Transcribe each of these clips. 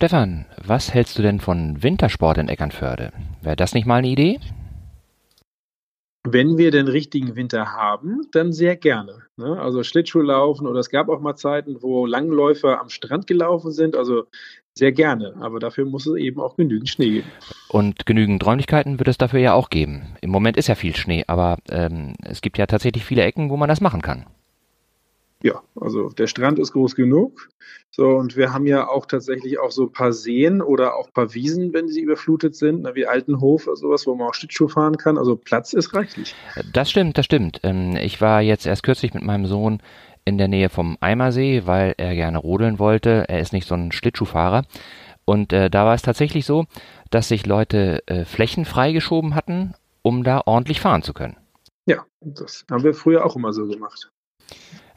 Stefan, was hältst du denn von Wintersport in Eckernförde? Wäre das nicht mal eine Idee? Wenn wir den richtigen Winter haben, dann sehr gerne. Ne? Also Schlittschuhlaufen oder es gab auch mal Zeiten, wo Langläufer am Strand gelaufen sind. Also sehr gerne. Aber dafür muss es eben auch genügend Schnee geben. Und genügend Räumlichkeiten wird es dafür ja auch geben. Im Moment ist ja viel Schnee, aber ähm, es gibt ja tatsächlich viele Ecken, wo man das machen kann. Ja, also der Strand ist groß genug. So, und wir haben ja auch tatsächlich auch so ein paar Seen oder auch ein paar Wiesen, wenn sie überflutet sind, ne, wie Altenhof oder sowas, wo man auch Schlittschuh fahren kann. Also Platz ist reichlich. Das stimmt, das stimmt. Ähm, ich war jetzt erst kürzlich mit meinem Sohn in der Nähe vom Eimersee, weil er gerne rodeln wollte. Er ist nicht so ein Schlittschuhfahrer. Und äh, da war es tatsächlich so, dass sich Leute äh, Flächen freigeschoben hatten, um da ordentlich fahren zu können. Ja, das haben wir früher auch immer so gemacht.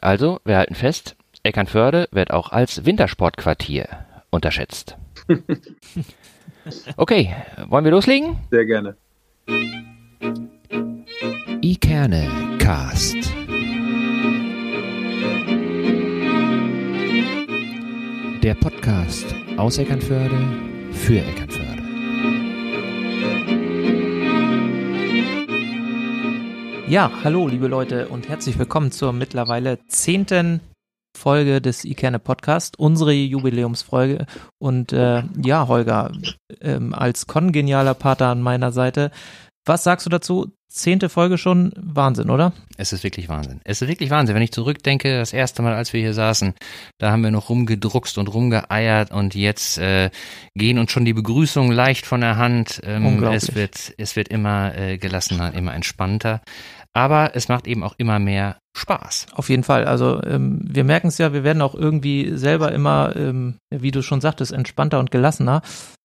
Also, wir halten fest, Eckernförde wird auch als Wintersportquartier unterschätzt. okay, wollen wir loslegen? Sehr gerne. Ikerne Cast. Der Podcast aus Eckernförde für Eckernförde. Ja, hallo liebe Leute und herzlich willkommen zur mittlerweile zehnten Folge des Ikerne Podcast, unsere Jubiläumsfolge. Und äh, ja, Holger, ähm, als kongenialer Pater an meiner Seite, was sagst du dazu? Zehnte Folge schon, Wahnsinn, oder? Es ist wirklich Wahnsinn. Es ist wirklich Wahnsinn. Wenn ich zurückdenke, das erste Mal, als wir hier saßen, da haben wir noch rumgedruckst und rumgeeiert und jetzt äh, gehen uns schon die Begrüßungen leicht von der Hand. Ähm, es wird, es wird immer äh, gelassener, immer entspannter. Aber es macht eben auch immer mehr Spaß. Auf jeden Fall. Also ähm, wir merken es ja, wir werden auch irgendwie selber immer, ähm, wie du schon sagtest, entspannter und gelassener.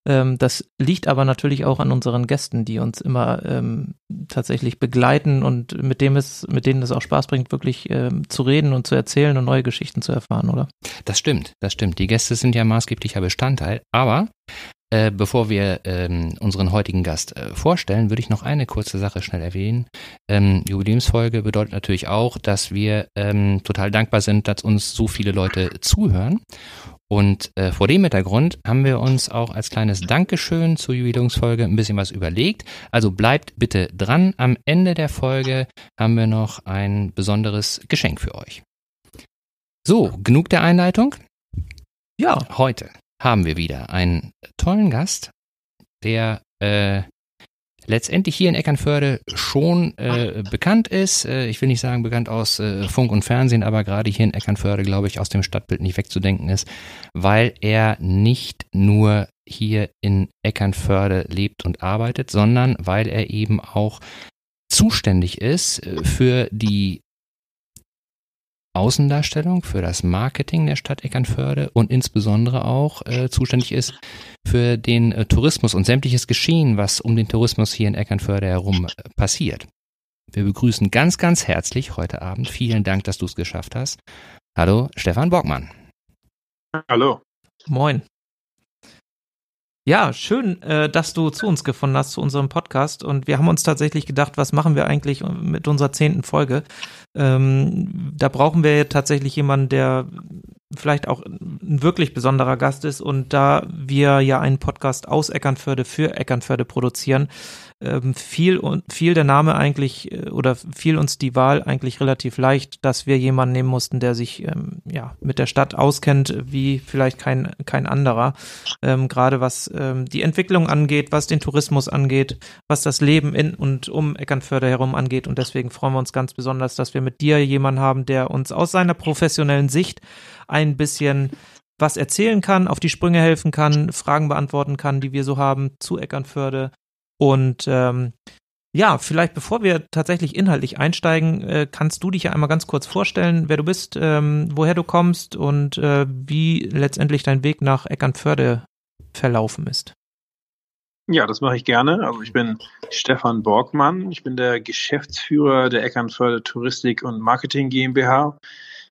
Ähm, das liegt aber natürlich auch an unseren Gästen, die uns immer ähm, tatsächlich begleiten und mit dem es, mit denen es auch Spaß bringt, wirklich ähm, zu reden und zu erzählen und neue Geschichten zu erfahren, oder? Das stimmt, das stimmt. Die Gäste sind ja maßgeblicher Bestandteil, aber äh, bevor wir ähm, unseren heutigen Gast äh, vorstellen, würde ich noch eine kurze Sache schnell erwähnen. Ähm, Jubiläumsfolge bedeutet natürlich auch, dass wir ähm, total dankbar sind, dass uns so viele Leute zuhören. Und äh, vor dem Hintergrund haben wir uns auch als kleines Dankeschön zur Jubiläumsfolge ein bisschen was überlegt. Also bleibt bitte dran. Am Ende der Folge haben wir noch ein besonderes Geschenk für euch. So, genug der Einleitung. Ja, heute haben wir wieder einen tollen Gast, der äh, letztendlich hier in Eckernförde schon äh, bekannt ist. Äh, ich will nicht sagen bekannt aus äh, Funk und Fernsehen, aber gerade hier in Eckernförde, glaube ich, aus dem Stadtbild nicht wegzudenken ist, weil er nicht nur hier in Eckernförde lebt und arbeitet, sondern weil er eben auch zuständig ist äh, für die Außendarstellung, für das Marketing der Stadt Eckernförde und insbesondere auch äh, zuständig ist für den äh, Tourismus und sämtliches Geschehen, was um den Tourismus hier in Eckernförde herum äh, passiert. Wir begrüßen ganz, ganz herzlich heute Abend. Vielen Dank, dass du es geschafft hast. Hallo, Stefan Borgmann. Hallo. Moin. Ja, schön, äh, dass du zu uns gefunden hast, zu unserem Podcast. Und wir haben uns tatsächlich gedacht, was machen wir eigentlich mit unserer zehnten Folge? Ähm, da brauchen wir tatsächlich jemanden, der vielleicht auch ein wirklich besonderer Gast ist. Und da wir ja einen Podcast aus Eckernförde für Eckernförde produzieren, ähm, fiel, fiel der Name eigentlich äh, oder fiel uns die Wahl eigentlich relativ leicht, dass wir jemanden nehmen mussten, der sich ähm, ja mit der Stadt auskennt, wie vielleicht kein, kein anderer. Ähm, Gerade was ähm, die Entwicklung angeht, was den Tourismus angeht, was das Leben in und um Eckernförde herum angeht. Und deswegen freuen wir uns ganz besonders, dass wir mit dir jemanden haben, der uns aus seiner professionellen Sicht ein bisschen was erzählen kann, auf die Sprünge helfen kann, Fragen beantworten kann, die wir so haben zu Eckernförde und ähm, ja, vielleicht bevor wir tatsächlich inhaltlich einsteigen, äh, kannst du dich ja einmal ganz kurz vorstellen, wer du bist, ähm, woher du kommst und äh, wie letztendlich dein Weg nach Eckernförde verlaufen ist. Ja, das mache ich gerne. Also ich bin Stefan Borgmann. Ich bin der Geschäftsführer der Eckernförde Touristik und Marketing GmbH.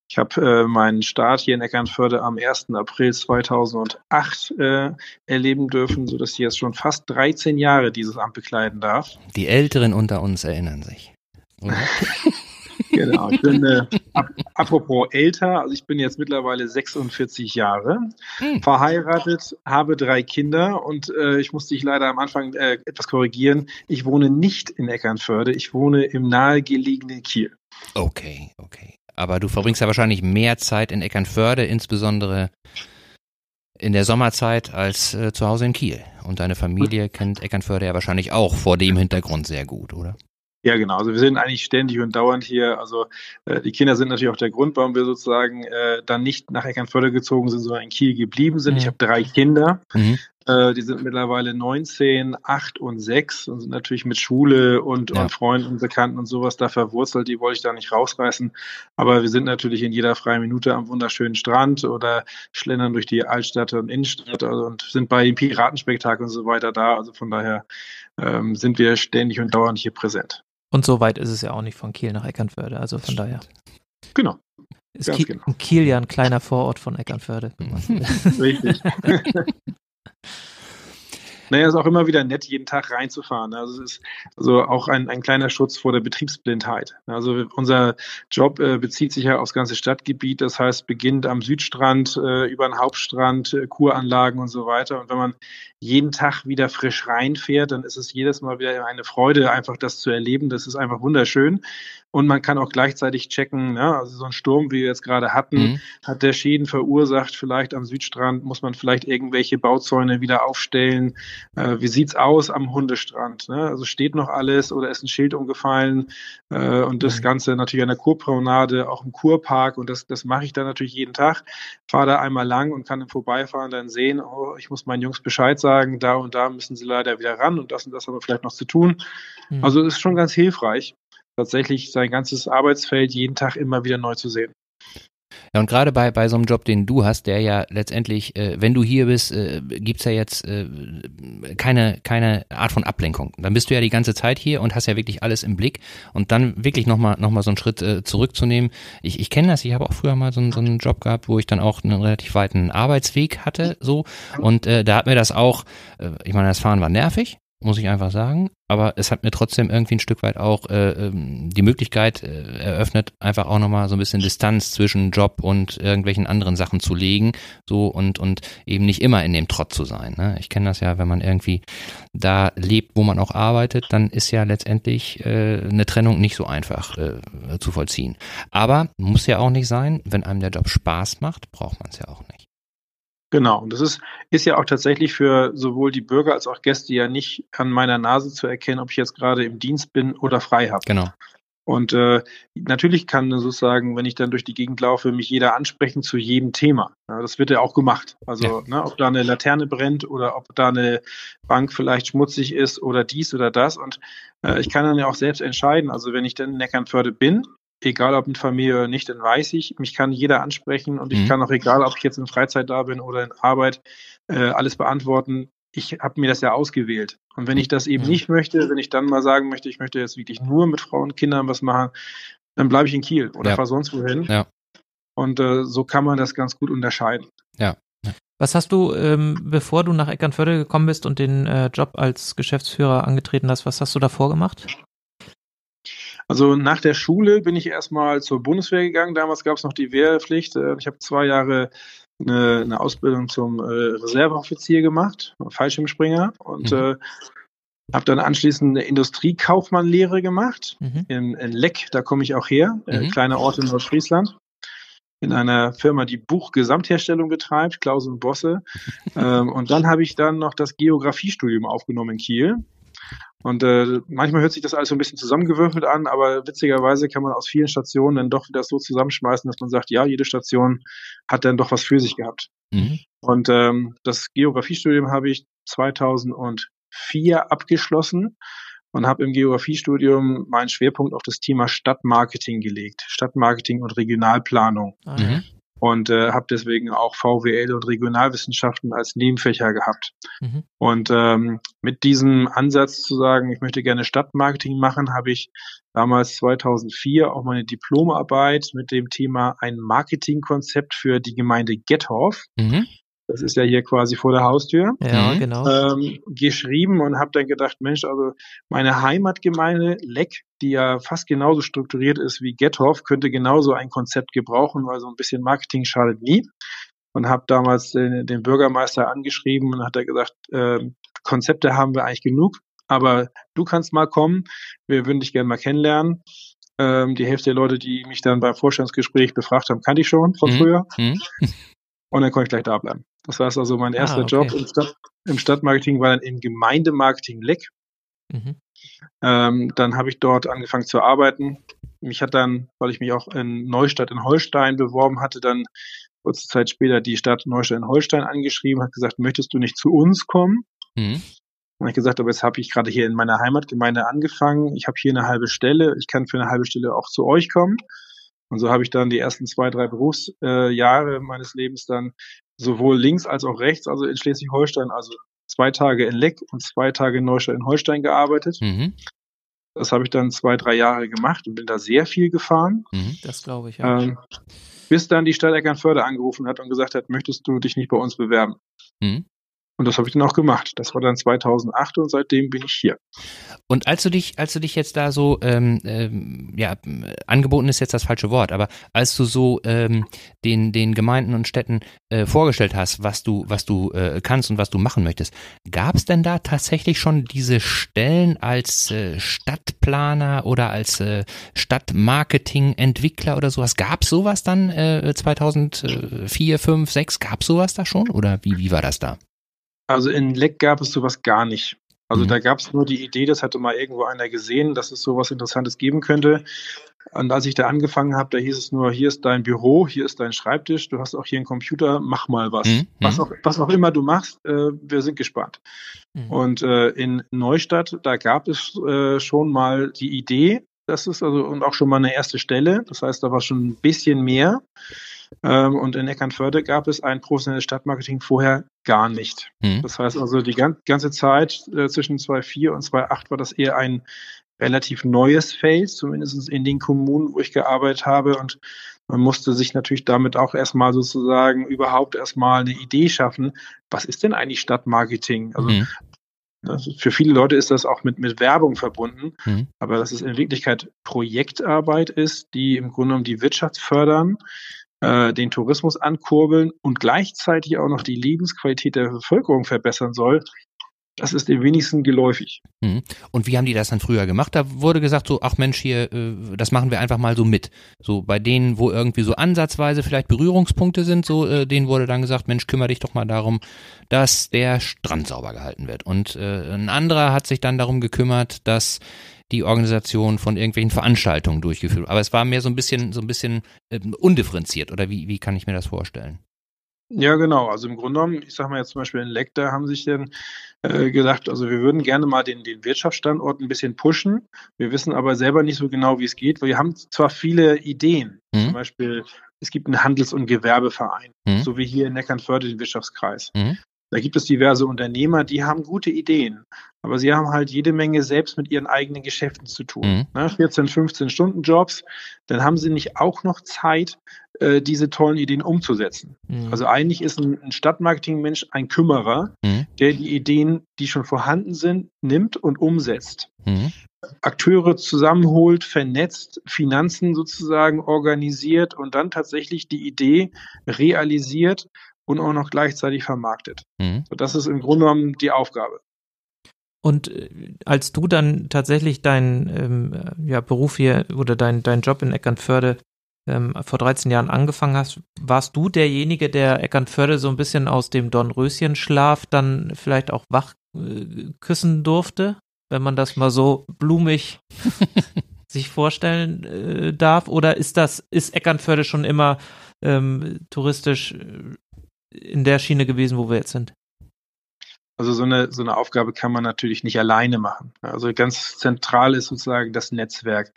Ich habe äh, meinen Start hier in Eckernförde am 1. April 2008 äh, erleben dürfen, sodass ich jetzt schon fast 13 Jahre dieses Amt bekleiden darf. Die Älteren unter uns erinnern sich. genau, ich bin äh, ap apropos älter, also ich bin jetzt mittlerweile 46 Jahre, hm. verheiratet, habe drei Kinder und äh, ich musste dich leider am Anfang äh, etwas korrigieren. Ich wohne nicht in Eckernförde, ich wohne im nahegelegenen Kiel. Okay, okay. Aber du verbringst ja wahrscheinlich mehr Zeit in Eckernförde, insbesondere in der Sommerzeit, als äh, zu Hause in Kiel. Und deine Familie kennt Eckernförde ja wahrscheinlich auch vor dem Hintergrund sehr gut, oder? Ja, genau. Also wir sind eigentlich ständig und dauernd hier. Also äh, die Kinder sind natürlich auch der Grund, warum wir sozusagen äh, dann nicht nach Eckernförde gezogen sind, sondern in Kiel geblieben sind. Mhm. Ich habe drei Kinder. Mhm. Äh, die sind mittlerweile 19, 8 und 6 und sind natürlich mit Schule und, ja. und Freunden und Bekannten und sowas da verwurzelt. Die wollte ich da nicht rausreißen. Aber wir sind natürlich in jeder freien Minute am wunderschönen Strand oder schlendern durch die Altstadt und Innenstadt also, und sind bei den Piratenspektakeln und so weiter da. Also von daher ähm, sind wir ständig und dauernd hier präsent. Und so weit ist es ja auch nicht von Kiel nach Eckernförde, also von daher. Genau. Ist Kiel, genau. Kiel ja ein kleiner Vorort von Eckernförde. Richtig. Naja, ist auch immer wieder nett, jeden Tag reinzufahren. Also es ist also auch ein, ein kleiner Schutz vor der Betriebsblindheit. Also unser Job äh, bezieht sich ja aufs ganze Stadtgebiet. Das heißt, beginnt am Südstrand, äh, über den Hauptstrand, äh, Kuranlagen und so weiter. Und wenn man jeden Tag wieder frisch reinfährt, dann ist es jedes Mal wieder eine Freude, einfach das zu erleben. Das ist einfach wunderschön. Und man kann auch gleichzeitig checken, ja, also so ein Sturm, wie wir jetzt gerade hatten, mhm. hat der Schäden verursacht. Vielleicht am Südstrand muss man vielleicht irgendwelche Bauzäune wieder aufstellen. Äh, wie sieht's aus am Hundestrand? Ne? Also steht noch alles oder ist ein Schild umgefallen? Äh, und das mhm. Ganze natürlich an der Kurpromenade, auch im Kurpark. Und das, das mache ich dann natürlich jeden Tag. Fahre da einmal lang und kann im Vorbeifahren dann sehen, oh, ich muss meinen Jungs Bescheid sagen, da und da müssen sie leider wieder ran und das und das haben wir vielleicht noch zu tun. Mhm. Also ist schon ganz hilfreich tatsächlich sein ganzes Arbeitsfeld jeden Tag immer wieder neu zu sehen. Ja, und gerade bei, bei so einem Job, den du hast, der ja letztendlich, äh, wenn du hier bist, äh, gibt's ja jetzt äh, keine, keine Art von Ablenkung. Dann bist du ja die ganze Zeit hier und hast ja wirklich alles im Blick und dann wirklich nochmal noch mal so einen Schritt äh, zurückzunehmen. Ich, ich kenne das, ich habe auch früher mal so, so einen Job gehabt, wo ich dann auch einen relativ weiten Arbeitsweg hatte, so und äh, da hat mir das auch, äh, ich meine, das Fahren war nervig, muss ich einfach sagen. Aber es hat mir trotzdem irgendwie ein Stück weit auch äh, ähm, die Möglichkeit äh, eröffnet, einfach auch nochmal so ein bisschen Distanz zwischen Job und irgendwelchen anderen Sachen zu legen, so und und eben nicht immer in dem Trott zu sein. Ne? Ich kenne das ja, wenn man irgendwie da lebt, wo man auch arbeitet, dann ist ja letztendlich äh, eine Trennung nicht so einfach äh, zu vollziehen. Aber muss ja auch nicht sein, wenn einem der Job Spaß macht, braucht man es ja auch nicht. Genau, und das ist, ist ja auch tatsächlich für sowohl die Bürger als auch Gäste ja nicht an meiner Nase zu erkennen, ob ich jetzt gerade im Dienst bin oder frei habe. Genau. Und äh, natürlich kann sozusagen, wenn ich dann durch die Gegend laufe, mich jeder ansprechen zu jedem Thema. Ja, das wird ja auch gemacht. Also ja. ne, ob da eine Laterne brennt oder ob da eine Bank vielleicht schmutzig ist oder dies oder das. Und äh, ich kann dann ja auch selbst entscheiden. Also wenn ich dann in Neckernförde bin, egal ob mit Familie oder nicht, dann weiß ich, mich kann jeder ansprechen und ich mhm. kann auch, egal ob ich jetzt in Freizeit da bin oder in Arbeit, äh, alles beantworten. Ich habe mir das ja ausgewählt. Und wenn ich das eben mhm. nicht möchte, wenn ich dann mal sagen möchte, ich möchte jetzt wirklich nur mit Frauen und Kindern was machen, dann bleibe ich in Kiel oder ja. fahre sonst wohin. Ja. Und äh, so kann man das ganz gut unterscheiden. Ja. Was hast du, ähm, bevor du nach Eckernförde gekommen bist und den äh, Job als Geschäftsführer angetreten hast, was hast du davor gemacht? Also nach der Schule bin ich erstmal zur Bundeswehr gegangen. Damals gab es noch die Wehrpflicht. Äh, ich habe zwei Jahre eine, eine Ausbildung zum äh, Reserveoffizier gemacht, Fallschirmspringer und mhm. äh, habe dann anschließend eine Industriekaufmannlehre gemacht mhm. in, in Leck, da komme ich auch her, äh, mhm. äh, kleiner Ort in Nordfriesland in einer Firma, die Buchgesamtherstellung betreibt, Klaus und Bosse. ähm, und dann habe ich dann noch das Geografiestudium aufgenommen in Kiel. Und äh, manchmal hört sich das alles so ein bisschen zusammengewürfelt an, aber witzigerweise kann man aus vielen Stationen dann doch wieder so zusammenschmeißen, dass man sagt, ja, jede Station hat dann doch was für sich gehabt. Mhm. Und ähm, das Geografiestudium habe ich 2004 abgeschlossen und habe im Geografiestudium meinen Schwerpunkt auf das Thema Stadtmarketing gelegt. Stadtmarketing und Regionalplanung. Mhm und äh, habe deswegen auch VWL und Regionalwissenschaften als Nebenfächer gehabt. Mhm. Und ähm, mit diesem Ansatz zu sagen, ich möchte gerne Stadtmarketing machen, habe ich damals 2004 auch meine Diplomarbeit mit dem Thema ein Marketingkonzept für die Gemeinde Gettorf. Mhm. Das ist ja hier quasi vor der Haustür. Ja, mhm. genau. Ähm, geschrieben und habe dann gedacht, Mensch, also meine Heimatgemeinde Leck, die ja fast genauso strukturiert ist wie Gethoff, könnte genauso ein Konzept gebrauchen, weil so ein bisschen Marketing schadet nie. Und habe damals den, den, Bürgermeister angeschrieben und hat er gesagt, äh, Konzepte haben wir eigentlich genug, aber du kannst mal kommen, wir würden dich gerne mal kennenlernen. Ähm, die Hälfte der Leute, die mich dann beim Vorstandsgespräch befragt haben, kannte ich schon von mhm. früher. Mhm. Und dann konnte ich gleich da bleiben. Das war also mein ah, erster ah, okay. Job im, Stadt, im, Stadtmarketing, war dann im Gemeindemarketing Leck. Mhm. Ähm, dann habe ich dort angefangen zu arbeiten. Mich hat dann, weil ich mich auch in Neustadt in Holstein beworben hatte, dann kurze Zeit später die Stadt Neustadt in Holstein angeschrieben, hat gesagt, möchtest du nicht zu uns kommen? Mhm. Und ich gesagt, aber jetzt habe ich gerade hier in meiner Heimatgemeinde angefangen. Ich habe hier eine halbe Stelle. Ich kann für eine halbe Stelle auch zu euch kommen. Und so habe ich dann die ersten zwei, drei Berufsjahre meines Lebens dann sowohl links als auch rechts, also in Schleswig-Holstein, also zwei Tage in Leck und zwei Tage in Neustadt in Holstein gearbeitet. Mhm. Das habe ich dann zwei, drei Jahre gemacht und bin da sehr viel gefahren. Mhm. Das glaube ich, ja. Ähm, bis dann die Stadt Eckernförde angerufen hat und gesagt hat, möchtest du dich nicht bei uns bewerben? Mhm. Und das habe ich dann auch gemacht. Das war dann 2008 und seitdem bin ich hier. Und als du dich, als du dich jetzt da so, ähm, ähm, ja, angeboten ist jetzt das falsche Wort, aber als du so ähm, den den Gemeinden und Städten äh, vorgestellt hast, was du was du äh, kannst und was du machen möchtest, gab es denn da tatsächlich schon diese Stellen als äh, Stadtplaner oder als äh, Stadtmarketing-Entwickler oder sowas? Gab es sowas dann äh, 2004, 5, 6? Gab es sowas da schon oder wie wie war das da? Also in Leck gab es sowas gar nicht. Also mhm. da gab es nur die Idee, das hatte mal irgendwo einer gesehen, dass es sowas Interessantes geben könnte. Und als ich da angefangen habe, da hieß es nur, hier ist dein Büro, hier ist dein Schreibtisch, du hast auch hier einen Computer, mach mal was. Mhm. Was, auch, was auch immer du machst, äh, wir sind gespannt. Mhm. Und äh, in Neustadt, da gab es äh, schon mal die Idee, das ist also und auch schon mal eine erste Stelle. Das heißt, da war schon ein bisschen mehr. Ähm, und in Eckernförde gab es ein professionelles Stadtmarketing vorher gar nicht. Mhm. Das heißt also, die ganze Zeit äh, zwischen 2004 und 2008 war das eher ein relativ neues Feld, zumindest in den Kommunen, wo ich gearbeitet habe. Und man musste sich natürlich damit auch erstmal sozusagen überhaupt erstmal eine Idee schaffen. Was ist denn eigentlich Stadtmarketing? Also mhm. Für viele Leute ist das auch mit, mit Werbung verbunden, mhm. aber dass es in Wirklichkeit Projektarbeit ist, die im Grunde genommen die Wirtschaft fördern, äh, den Tourismus ankurbeln und gleichzeitig auch noch die Lebensqualität der Bevölkerung verbessern soll, das ist den wenigsten geläufig. Mhm. Und wie haben die das dann früher gemacht? Da wurde gesagt so, ach Mensch, hier, äh, das machen wir einfach mal so mit. So bei denen, wo irgendwie so ansatzweise vielleicht Berührungspunkte sind, so äh, denen wurde dann gesagt, Mensch, kümmere dich doch mal darum, dass der Strand sauber gehalten wird. Und äh, ein anderer hat sich dann darum gekümmert, dass die Organisation von irgendwelchen Veranstaltungen durchgeführt. Aber es war mehr so ein bisschen, so ein bisschen äh, undifferenziert, oder wie, wie kann ich mir das vorstellen? Ja, genau. Also im Grunde genommen, ich sage mal jetzt zum Beispiel in Leck, da haben sich dann äh, gedacht, also wir würden gerne mal den, den Wirtschaftsstandort ein bisschen pushen. Wir wissen aber selber nicht so genau, wie es geht, weil wir haben zwar viele Ideen. Mhm. Zum Beispiel, es gibt einen Handels- und Gewerbeverein, mhm. so wie hier in Neckernförde den Wirtschaftskreis. Mhm. Da gibt es diverse Unternehmer, die haben gute Ideen, aber sie haben halt jede Menge selbst mit ihren eigenen Geschäften zu tun. Mhm. 14, 15 Stunden Jobs, dann haben sie nicht auch noch Zeit, äh, diese tollen Ideen umzusetzen. Mhm. Also eigentlich ist ein, ein Stadtmarketing-Mensch ein Kümmerer, mhm. der die Ideen, die schon vorhanden sind, nimmt und umsetzt. Mhm. Akteure zusammenholt, vernetzt, Finanzen sozusagen organisiert und dann tatsächlich die Idee realisiert und auch noch gleichzeitig vermarktet. Mhm. So, das ist im Grunde genommen die Aufgabe. Und äh, als du dann tatsächlich deinen ähm, äh, ja, Beruf hier oder dein, dein Job in Eckernförde ähm, vor 13 Jahren angefangen hast, warst du derjenige, der Eckernförde so ein bisschen aus dem Dornröschenschlaf dann vielleicht auch wach äh, küssen durfte, wenn man das mal so blumig sich vorstellen äh, darf? Oder ist das, ist Eckernförde schon immer ähm, touristisch äh, in der Schiene gewesen, wo wir jetzt sind? Also so eine, so eine Aufgabe kann man natürlich nicht alleine machen. Also ganz zentral ist sozusagen das Netzwerk.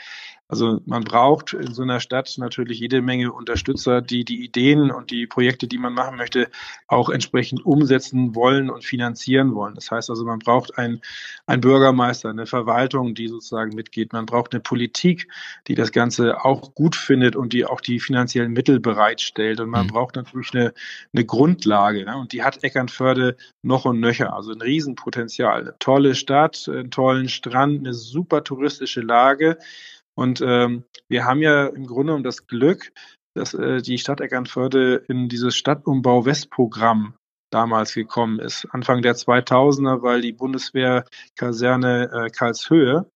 Also man braucht in so einer Stadt natürlich jede Menge Unterstützer, die die Ideen und die Projekte, die man machen möchte, auch entsprechend umsetzen wollen und finanzieren wollen. Das heißt also, man braucht einen, einen Bürgermeister, eine Verwaltung, die sozusagen mitgeht. Man braucht eine Politik, die das Ganze auch gut findet und die auch die finanziellen Mittel bereitstellt. Und man mhm. braucht natürlich eine, eine Grundlage. Ne? Und die hat Eckernförde noch und nöcher. Also ein Riesenpotenzial. Eine tolle Stadt, einen tollen Strand, eine super touristische Lage. Und ähm, wir haben ja im Grunde um das Glück, dass äh, die Stadt Eckernförde in dieses Stadtumbau West-Programm damals gekommen ist, Anfang der 2000er, weil die Bundeswehrkaserne äh, Karlshöhe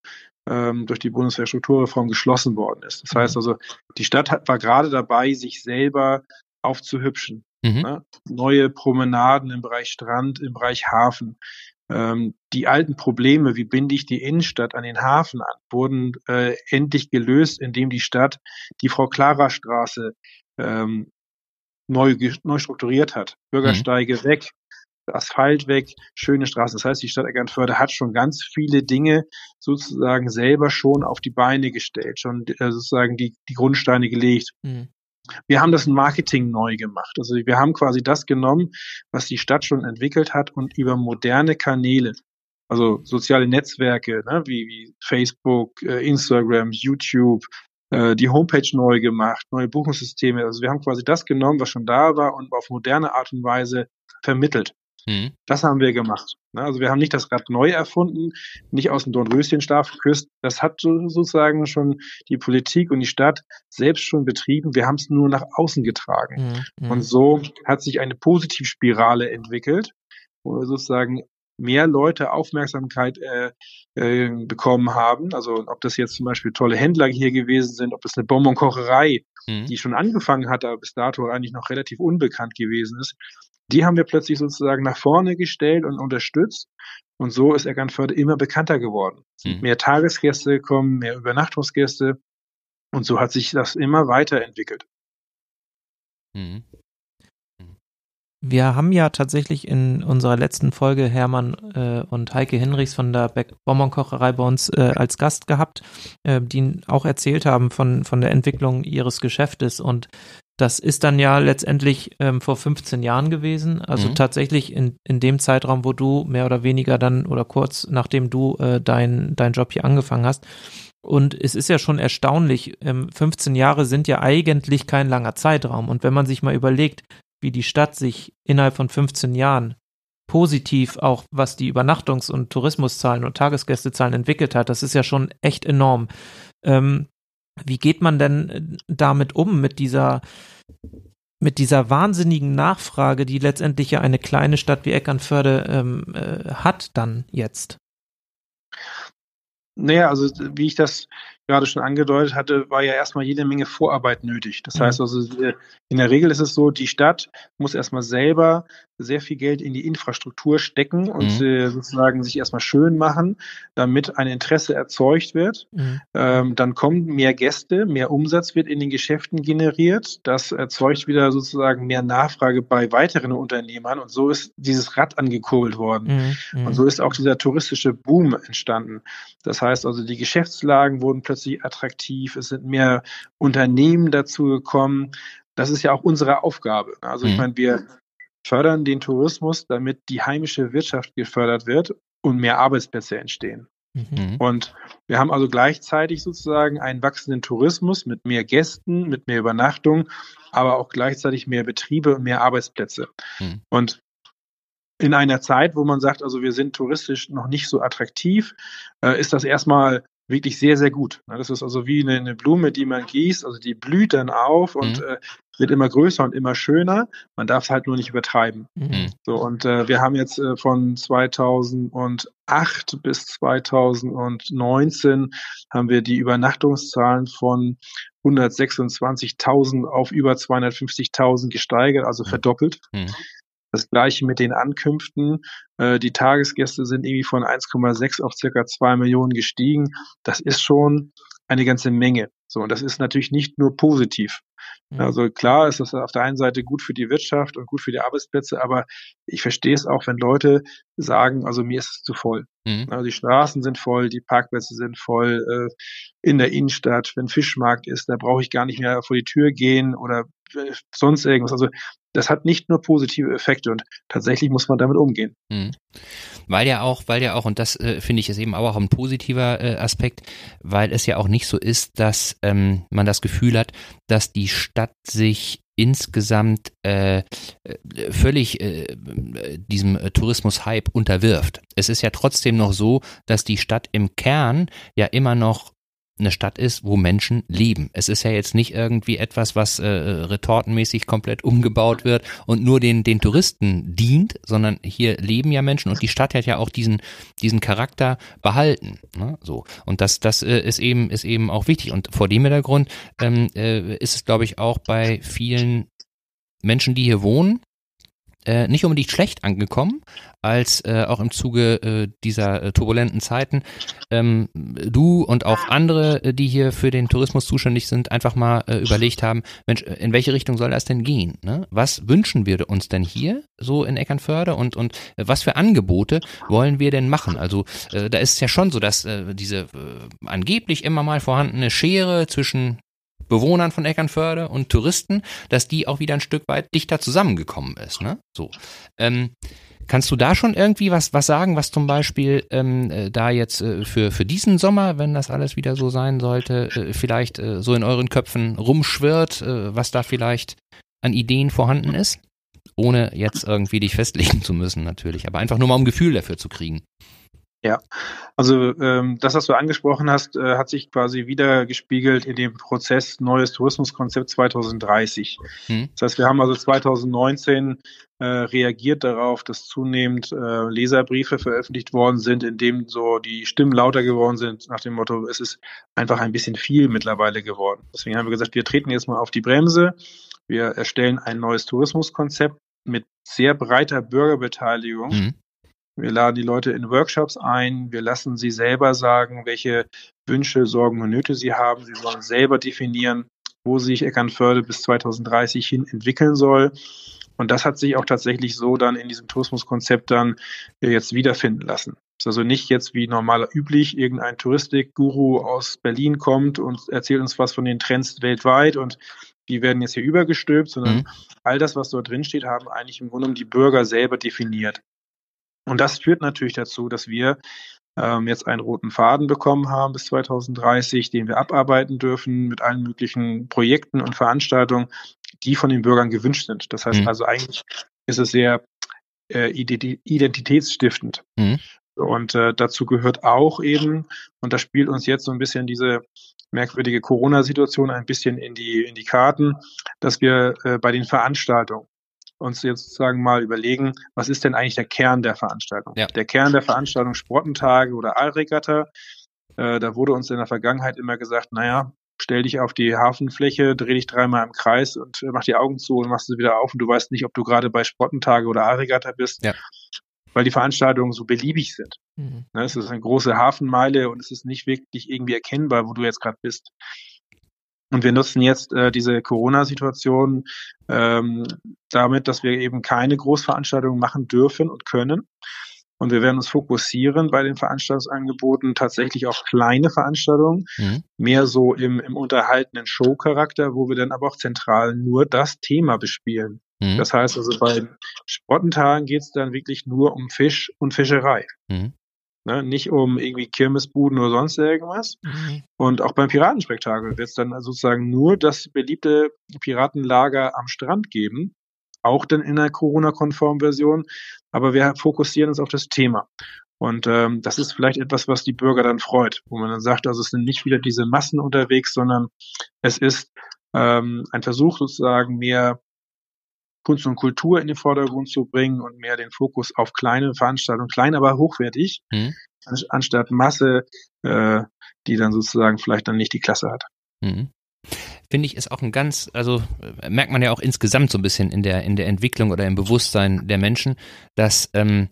ähm, durch die Bundeswehrstrukturreform geschlossen worden ist. Das heißt mhm. also, die Stadt hat, war gerade dabei, sich selber aufzuhübschen. Mhm. Ne? Neue Promenaden im Bereich Strand, im Bereich Hafen. Ähm, die alten Probleme, wie binde ich die Innenstadt an den Hafen an, wurden äh, endlich gelöst, indem die Stadt die Frau-Clara-Straße ähm, neu, neu strukturiert hat. Bürgersteige mhm. weg, Asphalt weg, schöne Straßen. Das heißt, die Stadt Eckernförde hat schon ganz viele Dinge sozusagen selber schon auf die Beine gestellt, schon äh, sozusagen die, die Grundsteine gelegt. Mhm. Wir haben das Marketing neu gemacht. Also wir haben quasi das genommen, was die Stadt schon entwickelt hat und über moderne Kanäle, also soziale Netzwerke ne, wie, wie Facebook, äh, Instagram, YouTube, äh, die Homepage neu gemacht, neue Buchungssysteme. Also wir haben quasi das genommen, was schon da war und auf moderne Art und Weise vermittelt. Mhm. Das haben wir gemacht. Ne? Also wir haben nicht das Rad neu erfunden, nicht aus dem Dornröschenschlaf geküsst. Das hat sozusagen schon die Politik und die Stadt selbst schon betrieben. Wir haben es nur nach außen getragen. Mhm. Und so hat sich eine Positivspirale entwickelt, wo wir sozusagen mehr Leute Aufmerksamkeit äh, äh, bekommen haben. Also ob das jetzt zum Beispiel tolle Händler hier gewesen sind, ob das eine Bonbonkocherei, mhm. die schon angefangen hat, aber bis dato eigentlich noch relativ unbekannt gewesen ist, die haben wir plötzlich sozusagen nach vorne gestellt und unterstützt. Und so ist Eckernförde immer bekannter geworden. Mhm. Mehr Tagesgäste kommen, mehr Übernachtungsgäste. Und so hat sich das immer weiterentwickelt. Mhm. Wir haben ja tatsächlich in unserer letzten Folge Hermann äh, und Heike Hinrichs von der Bonbon-Kocherei bei uns äh, als Gast gehabt, äh, die auch erzählt haben von, von der Entwicklung ihres Geschäftes. Und das ist dann ja letztendlich ähm, vor 15 Jahren gewesen. Also mhm. tatsächlich in, in dem Zeitraum, wo du mehr oder weniger dann oder kurz nachdem du äh, dein, dein Job hier angefangen hast. Und es ist ja schon erstaunlich, ähm, 15 Jahre sind ja eigentlich kein langer Zeitraum. Und wenn man sich mal überlegt, wie die Stadt sich innerhalb von 15 Jahren positiv auch was die Übernachtungs- und Tourismuszahlen und Tagesgästezahlen entwickelt hat, das ist ja schon echt enorm. Ähm, wie geht man denn äh, damit um, mit dieser, mit dieser wahnsinnigen Nachfrage, die letztendlich ja eine kleine Stadt wie Eckernförde ähm, äh, hat dann jetzt? Naja, also wie ich das gerade schon angedeutet hatte, war ja erstmal jede Menge Vorarbeit nötig. Das mhm. heißt also, in der Regel ist es so, die Stadt muss erstmal selber sehr viel Geld in die Infrastruktur stecken und mhm. äh, sozusagen sich erstmal schön machen, damit ein Interesse erzeugt wird. Mhm. Ähm, dann kommen mehr Gäste, mehr Umsatz wird in den Geschäften generiert. Das erzeugt wieder sozusagen mehr Nachfrage bei weiteren Unternehmern und so ist dieses Rad angekurbelt worden. Mhm. mhm. Und so ist auch dieser touristische Boom entstanden. Das heißt also, die Geschäftslagen wurden plötzlich attraktiv, es sind mehr Unternehmen dazu gekommen. Das ist ja auch unsere Aufgabe. Also ich mhm. meine, wir fördern den Tourismus, damit die heimische Wirtschaft gefördert wird und mehr Arbeitsplätze entstehen. Mhm. Und wir haben also gleichzeitig sozusagen einen wachsenden Tourismus mit mehr Gästen, mit mehr Übernachtung, aber auch gleichzeitig mehr Betriebe und mehr Arbeitsplätze. Mhm. Und in einer Zeit, wo man sagt, also wir sind touristisch noch nicht so attraktiv, äh, ist das erstmal wirklich sehr, sehr gut. Das ist also wie eine, eine Blume, die man gießt, also die blüht dann auf und mhm. äh, wird immer größer und immer schöner. Man darf es halt nur nicht übertreiben. Mhm. So, und äh, wir haben jetzt äh, von 2008 bis 2019 haben wir die Übernachtungszahlen von 126.000 auf über 250.000 gesteigert, also mhm. verdoppelt. Mhm. Das gleiche mit den Ankünften. Äh, die Tagesgäste sind irgendwie von 1,6 auf circa 2 Millionen gestiegen. Das ist schon eine ganze Menge. So, und das ist natürlich nicht nur positiv. Mhm. Also klar ist das auf der einen Seite gut für die Wirtschaft und gut für die Arbeitsplätze, aber ich verstehe es auch, wenn Leute sagen, also mir ist es zu voll. Mhm. Also die Straßen sind voll, die Parkplätze sind voll, äh, in der Innenstadt, wenn Fischmarkt ist, da brauche ich gar nicht mehr vor die Tür gehen oder äh, sonst irgendwas. Also das hat nicht nur positive Effekte und tatsächlich muss man damit umgehen. Mhm. Weil ja auch, weil ja auch, und das äh, finde ich ist eben auch ein positiver äh, Aspekt, weil es ja auch nicht so ist, dass ähm, man das Gefühl hat, dass die Stadt sich insgesamt äh, äh völlig äh, diesem Tourismus-Hype unterwirft. Es ist ja trotzdem noch so, dass die Stadt im Kern ja immer noch eine Stadt ist, wo Menschen leben. Es ist ja jetzt nicht irgendwie etwas, was äh, retortenmäßig komplett umgebaut wird und nur den, den Touristen dient, sondern hier leben ja Menschen und die Stadt hat ja auch diesen, diesen Charakter behalten. Ne? So. Und das, das äh, ist eben, ist eben auch wichtig. Und vor dem Hintergrund ähm, äh, ist es, glaube ich, auch bei vielen Menschen, die hier wohnen, äh, nicht unbedingt schlecht angekommen, als äh, auch im Zuge äh, dieser äh, turbulenten Zeiten ähm, du und auch andere, äh, die hier für den Tourismus zuständig sind, einfach mal äh, überlegt haben, Mensch, in welche Richtung soll das denn gehen? Ne? Was wünschen wir uns denn hier so in Eckernförde und, und was für Angebote wollen wir denn machen? Also da ist es ja schon so, dass diese angeblich immer mal vorhandene Schere zwischen Bewohnern von Eckernförde und Touristen, dass die auch wieder ein Stück weit dichter zusammengekommen ist. Ne? So. Ähm, Kannst du da schon irgendwie was, was sagen, was zum Beispiel ähm, äh, da jetzt äh, für, für diesen Sommer, wenn das alles wieder so sein sollte, äh, vielleicht äh, so in euren Köpfen rumschwirrt, äh, was da vielleicht an Ideen vorhanden ist? Ohne jetzt irgendwie dich festlegen zu müssen, natürlich, aber einfach nur mal um ein Gefühl dafür zu kriegen. Ja, also ähm, das, was du angesprochen hast, äh, hat sich quasi wieder gespiegelt in dem Prozess Neues Tourismuskonzept 2030. Hm. Das heißt, wir haben also 2019 äh, reagiert darauf, dass zunehmend äh, Leserbriefe veröffentlicht worden sind, in dem so die Stimmen lauter geworden sind, nach dem Motto, es ist einfach ein bisschen viel mittlerweile geworden. Deswegen haben wir gesagt, wir treten jetzt mal auf die Bremse. Wir erstellen ein neues Tourismuskonzept mit sehr breiter Bürgerbeteiligung. Hm wir laden die Leute in Workshops ein. Wir lassen sie selber sagen, welche Wünsche, Sorgen und Nöte sie haben. Sie sollen selber definieren, wo sich Eckernförde bis 2030 hin entwickeln soll. Und das hat sich auch tatsächlich so dann in diesem Tourismuskonzept dann jetzt wiederfinden lassen. ist also nicht jetzt wie normaler üblich, irgendein Touristikguru aus Berlin kommt und erzählt uns was von den Trends weltweit und die werden jetzt hier übergestülpt, sondern mhm. all das, was dort drin steht, haben eigentlich im Grunde die Bürger selber definiert. Und das führt natürlich dazu, dass wir ähm, jetzt einen roten Faden bekommen haben bis 2030, den wir abarbeiten dürfen mit allen möglichen Projekten und Veranstaltungen, die von den Bürgern gewünscht sind. Das heißt mhm. also eigentlich ist es sehr äh, identitätsstiftend. Mhm. Und äh, dazu gehört auch eben, und da spielt uns jetzt so ein bisschen diese merkwürdige Corona-Situation ein bisschen in die, in die Karten, dass wir äh, bei den Veranstaltungen uns jetzt sozusagen mal überlegen, was ist denn eigentlich der Kern der Veranstaltung? Ja. Der Kern der Veranstaltung Sportentage oder Allregatta. Äh, da wurde uns in der Vergangenheit immer gesagt, naja, stell dich auf die Hafenfläche, dreh dich dreimal im Kreis und mach die Augen zu und machst sie wieder auf und du weißt nicht, ob du gerade bei Sportentage oder Allregatta bist. Ja. Weil die Veranstaltungen so beliebig sind. Mhm. Ne, es ist eine große Hafenmeile und es ist nicht wirklich irgendwie erkennbar, wo du jetzt gerade bist. Und wir nutzen jetzt äh, diese Corona-Situation ähm, damit, dass wir eben keine Großveranstaltungen machen dürfen und können. Und wir werden uns fokussieren bei den Veranstaltungsangeboten tatsächlich auf kleine Veranstaltungen, mhm. mehr so im, im unterhaltenen Show-Charakter, wo wir dann aber auch zentral nur das Thema bespielen. Mhm. Das heißt also bei Spottentagen geht es dann wirklich nur um Fisch und Fischerei. Mhm. Ne, nicht um irgendwie Kirmesbuden oder sonst irgendwas. Mhm. Und auch beim Piratenspektakel wird es dann sozusagen nur das beliebte Piratenlager am Strand geben. Auch dann in einer Corona-konformen Version. Aber wir fokussieren uns auf das Thema. Und ähm, das ist vielleicht etwas, was die Bürger dann freut, wo man dann sagt, also es sind nicht wieder diese Massen unterwegs, sondern es ist ähm, ein Versuch sozusagen mehr Kunst und Kultur in den Vordergrund zu bringen und mehr den Fokus auf kleine Veranstaltungen, klein aber hochwertig, mhm. anstatt Masse, äh, die dann sozusagen vielleicht dann nicht die Klasse hat. Mhm. Finde ich, ist auch ein ganz, also äh, merkt man ja auch insgesamt so ein bisschen in der, in der Entwicklung oder im Bewusstsein der Menschen, dass ähm,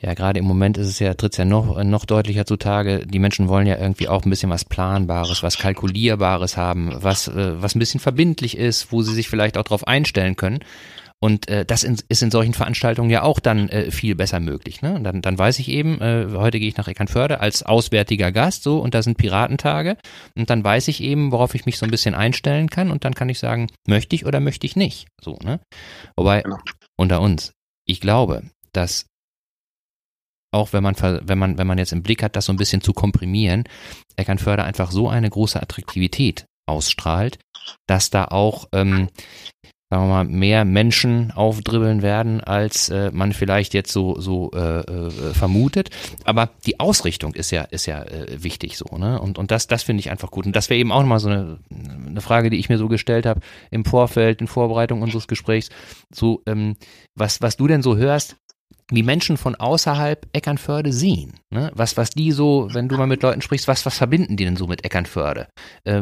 Ja, gerade im Moment ist es ja, tritt es ja noch, noch deutlicher zutage. Die Menschen wollen ja irgendwie auch ein bisschen was Planbares, was Kalkulierbares haben, was, äh, was ein bisschen verbindlich ist, wo sie sich vielleicht auch darauf einstellen können. Und äh, das in, ist in solchen Veranstaltungen ja auch dann äh, viel besser möglich. Ne? Dann, dann weiß ich eben, äh, heute gehe ich nach Eckernförde als auswärtiger Gast so und da sind Piratentage und dann weiß ich eben, worauf ich mich so ein bisschen einstellen kann und dann kann ich sagen, möchte ich oder möchte ich nicht. So, ne? Wobei, genau. unter uns, ich glaube, dass auch wenn man, wenn man, wenn man jetzt im Blick hat, das so ein bisschen zu komprimieren, Eckernförde einfach so eine große Attraktivität ausstrahlt, dass da auch, ähm, sagen wir mal, mehr Menschen aufdribbeln werden, als äh, man vielleicht jetzt so, so äh, äh, vermutet. Aber die Ausrichtung ist ja, ist ja äh, wichtig so, ne? Und, und das, das finde ich einfach gut. Und das wäre eben auch nochmal so eine, eine Frage, die ich mir so gestellt habe im Vorfeld, in Vorbereitung unseres Gesprächs. So, ähm, was, was du denn so hörst, wie Menschen von außerhalb Eckernförde sehen. Ne? Was, was die so, wenn du mal mit Leuten sprichst, was, was verbinden die denn so mit Eckernförde? Äh,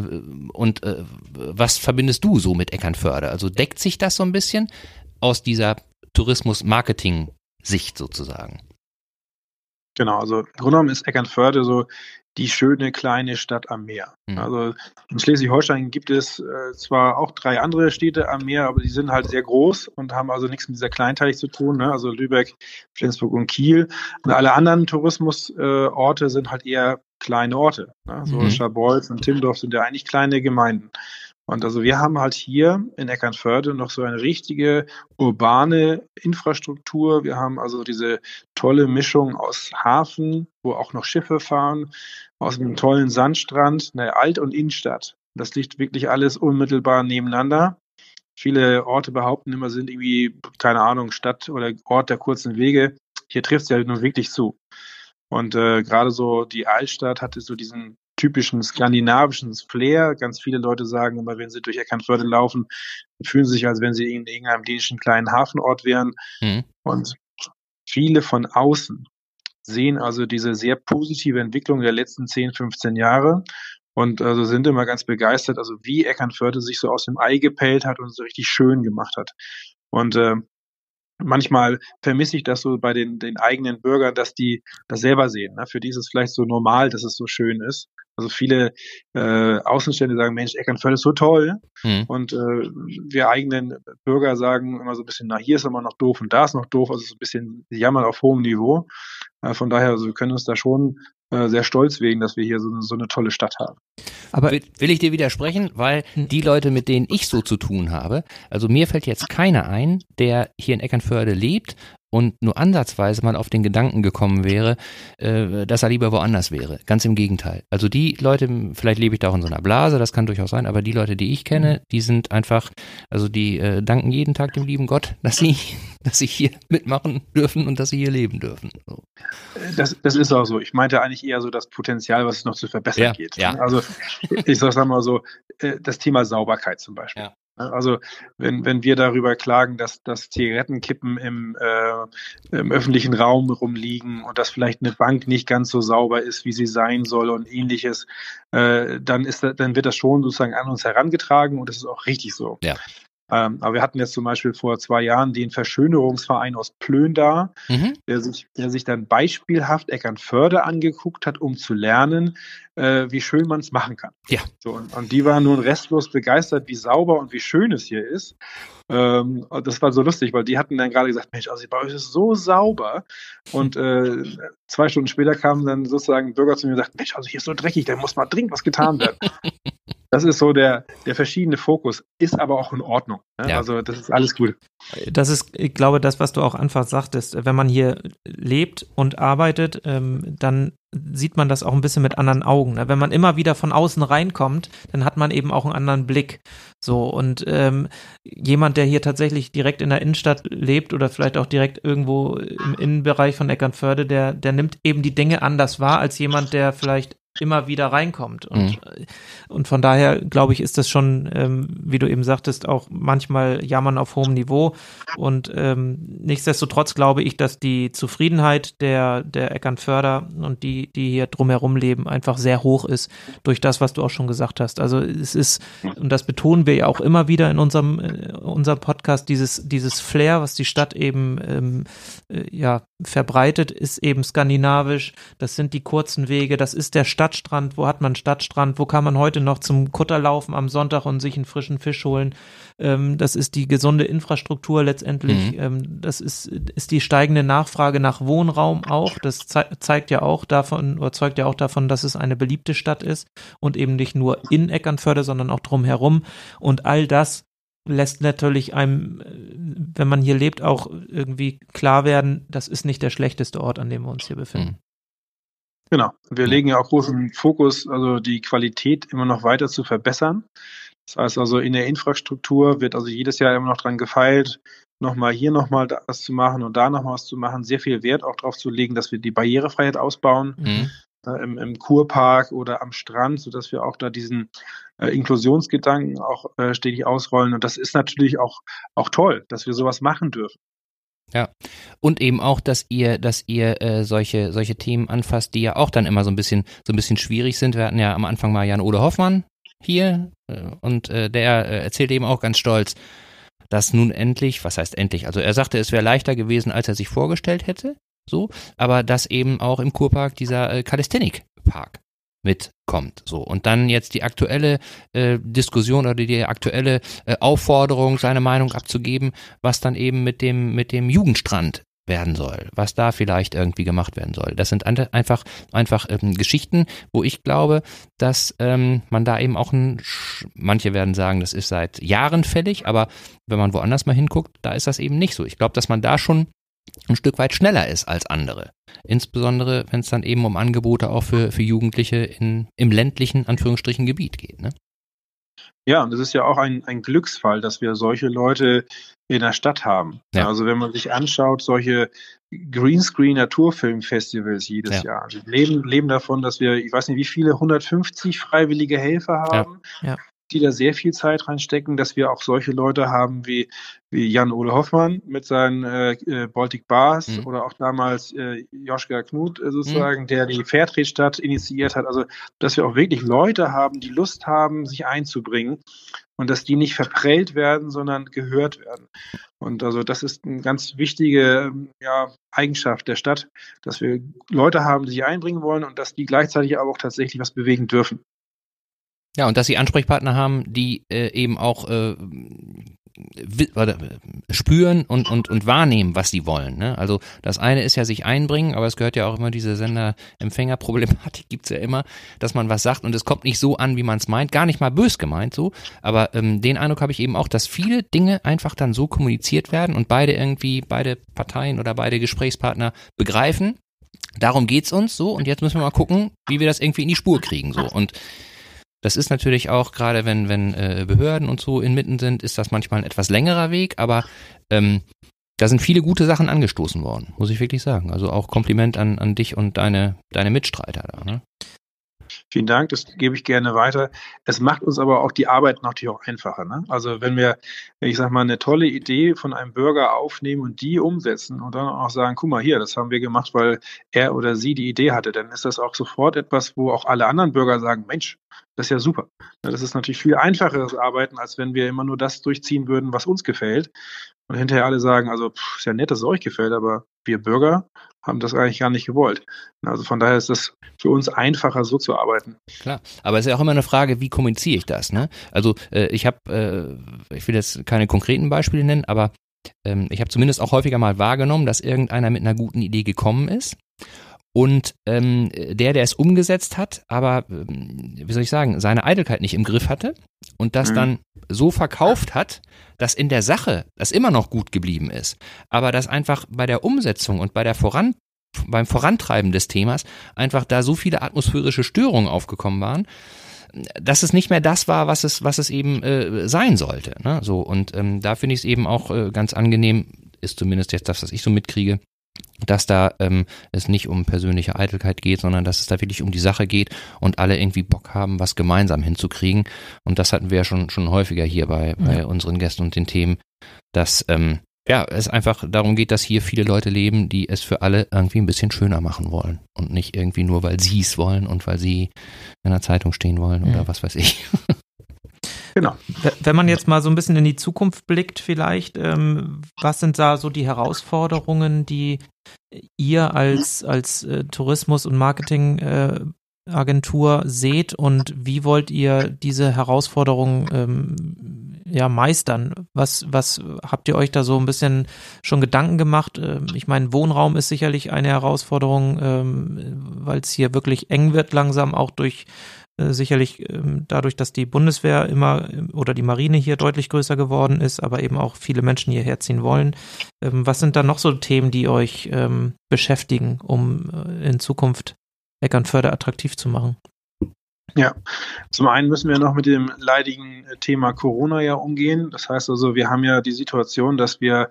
und äh, was verbindest du so mit Eckernförde? Also deckt sich das so ein bisschen aus dieser Tourismus-Marketing-Sicht sozusagen? Genau, also im Grunde genommen ist Eckernförde so die schöne kleine Stadt am Meer. Mhm. Also in Schleswig-Holstein gibt es äh, zwar auch drei andere Städte am Meer, aber die sind halt sehr groß und haben also nichts mit dieser Kleinteilig zu tun. Ne? Also Lübeck, Flensburg und Kiel. Und alle anderen Tourismusorte äh, sind halt eher kleine Orte. Ne? So mhm. Scharbeutz und Timmendorf sind ja eigentlich kleine Gemeinden. Und also wir haben halt hier in Eckernförde noch so eine richtige urbane Infrastruktur. Wir haben also diese tolle Mischung aus Hafen, wo auch noch Schiffe fahren, aus einem tollen Sandstrand, eine Alt- und Innenstadt. Das liegt wirklich alles unmittelbar nebeneinander. Viele Orte behaupten immer, sind irgendwie, keine Ahnung, Stadt oder Ort der kurzen Wege. Hier trifft es ja nun wirklich zu. Und äh, gerade so die Altstadt hatte so diesen typischen skandinavischen Flair. Ganz viele Leute sagen immer, wenn sie durch Eckernförde laufen, fühlen sie sich, als wenn sie in irgendeinem dänischen kleinen Hafenort wären. Mhm. Und viele von außen sehen also diese sehr positive Entwicklung der letzten 10, 15 Jahre und also sind immer ganz begeistert, also wie Eckernförde sich so aus dem Ei gepellt hat und so richtig schön gemacht hat. Und äh, manchmal vermisse ich das so bei den, den eigenen Bürgern, dass die das selber sehen. Ne? Für die ist es vielleicht so normal, dass es so schön ist. Also viele äh, Außenstände sagen, Mensch, Eckernförde ist so toll. Mhm. Und äh, wir eigenen Bürger sagen immer so ein bisschen, na, hier ist immer noch doof und da ist noch doof. Also so ein bisschen jammern auf hohem Niveau. Äh, von daher, also wir können uns da schon äh, sehr stolz wegen, dass wir hier so, so eine tolle Stadt haben. Aber will, will ich dir widersprechen, weil hm. die Leute, mit denen ich so zu tun habe, also mir fällt jetzt keiner ein, der hier in Eckernförde lebt und nur ansatzweise mal auf den Gedanken gekommen wäre, äh, dass er lieber woanders wäre. Ganz im Gegenteil. Also die Leute, vielleicht lebe ich da auch in so einer Blase, das kann durchaus sein, aber die Leute, die ich kenne, die sind einfach, also die äh, danken jeden Tag dem lieben Gott, dass sie, dass sie hier mitmachen dürfen und dass sie hier leben dürfen. So. Das, das ist auch so. Ich meinte eigentlich eher so das Potenzial, was es noch zu verbessern ja, geht. Ja. Also ich sage mal so, äh, das Thema Sauberkeit zum Beispiel. Ja. Ne? Also wenn, wenn wir darüber klagen, dass, dass Zigarettenkippen im, äh, im öffentlichen Raum rumliegen und dass vielleicht eine Bank nicht ganz so sauber ist, wie sie sein soll und ähnliches, äh, dann, ist, dann wird das schon sozusagen an uns herangetragen und das ist auch richtig so. Ja. Ähm, aber wir hatten jetzt zum Beispiel vor zwei Jahren den Verschönerungsverein aus Plön da, mhm. der, sich, der sich dann beispielhaft Eckernförde angeguckt hat, um zu lernen, äh, wie schön man es machen kann. Ja. So, und, und, die waren nun restlos begeistert, wie sauber und wie schön es hier ist. Ähm, das war so lustig, weil die hatten dann gerade gesagt, Mensch, also bei euch ist so sauber. Und äh, zwei Stunden später kamen dann sozusagen Bürger zu mir und sagten, Mensch, also hier ist so dreckig, da muss mal dringend was getan werden. Das ist so der, der verschiedene Fokus, ist aber auch in Ordnung. Ne? Ja. Also das ist alles gut. Das ist, ich glaube, das, was du auch anfangs sagtest, wenn man hier lebt und arbeitet, ähm, dann sieht man das auch ein bisschen mit anderen Augen. Ne? Wenn man immer wieder von außen reinkommt, dann hat man eben auch einen anderen Blick. So, und ähm, jemand, der hier tatsächlich direkt in der Innenstadt lebt oder vielleicht auch direkt irgendwo im Innenbereich von Eckernförde, der, der nimmt eben die Dinge anders wahr als jemand, der vielleicht immer wieder reinkommt. Und, mhm. und von daher, glaube ich, ist das schon, ähm, wie du eben sagtest, auch manchmal jammern auf hohem Niveau. Und ähm, nichtsdestotrotz glaube ich, dass die Zufriedenheit der, der Eckernförder und die, die hier drumherum leben, einfach sehr hoch ist durch das, was du auch schon gesagt hast. Also es ist, und das betonen wir ja auch immer wieder in unserem, äh, unserem Podcast, dieses, dieses Flair, was die Stadt eben ähm, äh, ja, verbreitet, ist eben skandinavisch. Das sind die kurzen Wege, das ist der Stadtstrand. Wo hat man Stadtstrand? Wo kann man heute noch zum Kutter laufen am Sonntag und sich einen frischen Fisch holen? Ähm, das ist die gesunde Infrastruktur letztendlich. Mhm. Ähm, das ist, ist die steigende Nachfrage nach Wohnraum auch. Das ze zeigt ja auch davon, oder zeugt ja auch davon, dass es eine beliebte Stadt ist und eben nicht nur in Eckernförde, sondern auch drumherum. Und all das lässt natürlich einem, wenn man hier lebt, auch irgendwie klar werden, das ist nicht der schlechteste Ort, an dem wir uns hier befinden. Genau. Wir legen ja auch großen Fokus, also die Qualität immer noch weiter zu verbessern. Das heißt also, in der Infrastruktur wird also jedes Jahr immer noch dran gefeilt, nochmal hier nochmal was zu machen und da nochmal was zu machen, sehr viel Wert auch darauf zu legen, dass wir die Barrierefreiheit ausbauen. Mhm. Äh, im, im Kurpark oder am Strand, sodass wir auch da diesen äh, Inklusionsgedanken auch äh, stetig ausrollen. Und das ist natürlich auch, auch toll, dass wir sowas machen dürfen. Ja. Und eben auch, dass ihr, dass ihr äh, solche, solche Themen anfasst, die ja auch dann immer so ein bisschen, so ein bisschen schwierig sind. Wir hatten ja am Anfang mal Jan-Ole Hoffmann hier äh, und äh, der äh, erzählt eben auch ganz stolz, dass nun endlich, was heißt endlich? Also er sagte, es wäre leichter gewesen, als er sich vorgestellt hätte, so, aber dass eben auch im Kurpark dieser äh, Calisthenic-Park mitkommt. So. Und dann jetzt die aktuelle äh, Diskussion oder die aktuelle äh, Aufforderung, seine Meinung abzugeben, was dann eben mit dem, mit dem Jugendstrand werden soll, was da vielleicht irgendwie gemacht werden soll. Das sind einfach einfach ähm, Geschichten, wo ich glaube, dass ähm, man da eben auch ein, manche werden sagen, das ist seit Jahren fällig, aber wenn man woanders mal hinguckt, da ist das eben nicht so. Ich glaube, dass man da schon ein Stück weit schneller ist als andere. Insbesondere, wenn es dann eben um Angebote auch für, für Jugendliche in, im ländlichen, Anführungsstrichen, Gebiet geht. Ne? Ja, und es ist ja auch ein, ein Glücksfall, dass wir solche Leute in der Stadt haben. Ja. Also wenn man sich anschaut, solche Greenscreen Naturfilmfestivals jedes ja. Jahr. Wir leben, leben davon, dass wir, ich weiß nicht, wie viele, 150 freiwillige Helfer haben, ja die da sehr viel Zeit reinstecken, dass wir auch solche Leute haben wie, wie Jan-Ole Hoffmann mit seinen äh, äh, Baltic Bars mhm. oder auch damals äh, Joschka Knut äh, sozusagen, mhm. der die Fairtrade-Stadt initiiert hat. Also, dass wir auch wirklich Leute haben, die Lust haben, sich einzubringen und dass die nicht verprellt werden, sondern gehört werden. Und also das ist eine ganz wichtige ja, Eigenschaft der Stadt, dass wir Leute haben, die sich einbringen wollen und dass die gleichzeitig aber auch tatsächlich was bewegen dürfen. Ja, und dass sie Ansprechpartner haben, die äh, eben auch äh, spüren und, und, und wahrnehmen, was sie wollen. Ne? Also das eine ist ja sich einbringen, aber es gehört ja auch immer diese Sender-Empfänger-Problematik gibt's ja immer, dass man was sagt und es kommt nicht so an, wie man es meint, gar nicht mal bös gemeint so, aber ähm, den Eindruck habe ich eben auch, dass viele Dinge einfach dann so kommuniziert werden und beide irgendwie, beide Parteien oder beide Gesprächspartner begreifen, darum geht's uns so und jetzt müssen wir mal gucken, wie wir das irgendwie in die Spur kriegen so und das ist natürlich auch, gerade wenn, wenn äh, Behörden und so inmitten sind, ist das manchmal ein etwas längerer Weg, aber ähm, da sind viele gute Sachen angestoßen worden, muss ich wirklich sagen. Also auch Kompliment an, an dich und deine, deine Mitstreiter da. Ne? Vielen Dank, das gebe ich gerne weiter. Es macht uns aber auch die Arbeit natürlich auch einfacher. Ne? Also wenn wir, ich sag mal, eine tolle Idee von einem Bürger aufnehmen und die umsetzen und dann auch sagen, guck mal hier, das haben wir gemacht, weil er oder sie die Idee hatte, dann ist das auch sofort etwas, wo auch alle anderen Bürger sagen, Mensch, das ist ja super. Das ist natürlich viel einfacheres Arbeiten, als wenn wir immer nur das durchziehen würden, was uns gefällt. Und hinterher alle sagen, also pff, ist ja nett, dass es euch gefällt, aber wir Bürger haben das eigentlich gar nicht gewollt. Also von daher ist es für uns einfacher, so zu arbeiten. Klar, aber es ist ja auch immer eine Frage, wie kommuniziere ich das? Ne? Also äh, ich habe, äh, ich will jetzt keine konkreten Beispiele nennen, aber ähm, ich habe zumindest auch häufiger mal wahrgenommen, dass irgendeiner mit einer guten Idee gekommen ist und ähm, der, der es umgesetzt hat, aber ähm, wie soll ich sagen, seine Eitelkeit nicht im Griff hatte und das mhm. dann so verkauft hat, dass in der Sache das immer noch gut geblieben ist, aber dass einfach bei der Umsetzung und bei der Voran beim Vorantreiben des Themas einfach da so viele atmosphärische Störungen aufgekommen waren, dass es nicht mehr das war, was es, was es eben äh, sein sollte. Ne? So und ähm, da finde ich es eben auch äh, ganz angenehm, ist zumindest jetzt das, was ich so mitkriege, dass da ähm, es nicht um persönliche Eitelkeit geht, sondern dass es da wirklich um die Sache geht und alle irgendwie Bock haben, was gemeinsam hinzukriegen. Und das hatten wir ja schon, schon häufiger hier bei, bei unseren Gästen und den Themen, dass ähm, ja, es einfach darum geht, dass hier viele Leute leben, die es für alle irgendwie ein bisschen schöner machen wollen. Und nicht irgendwie nur, weil sie es wollen und weil sie in der Zeitung stehen wollen oder mhm. was weiß ich. Genau. Wenn man jetzt mal so ein bisschen in die Zukunft blickt, vielleicht, ähm, was sind da so die Herausforderungen, die ihr als, als äh, Tourismus- und Marketingagentur äh, seht und wie wollt ihr diese Herausforderungen ähm, ja, meistern? Was, was habt ihr euch da so ein bisschen schon Gedanken gemacht? Ähm, ich meine, Wohnraum ist sicherlich eine Herausforderung, ähm, weil es hier wirklich eng wird langsam, auch durch sicherlich ähm, dadurch, dass die Bundeswehr immer ähm, oder die Marine hier deutlich größer geworden ist, aber eben auch viele Menschen hierher ziehen wollen. Ähm, was sind da noch so Themen, die euch beschäftigen, um äh, in Zukunft Eckernförde attraktiv zu machen? Ja, zum einen müssen wir noch mit dem leidigen Thema Corona ja umgehen. Das heißt also, wir haben ja die Situation, dass wir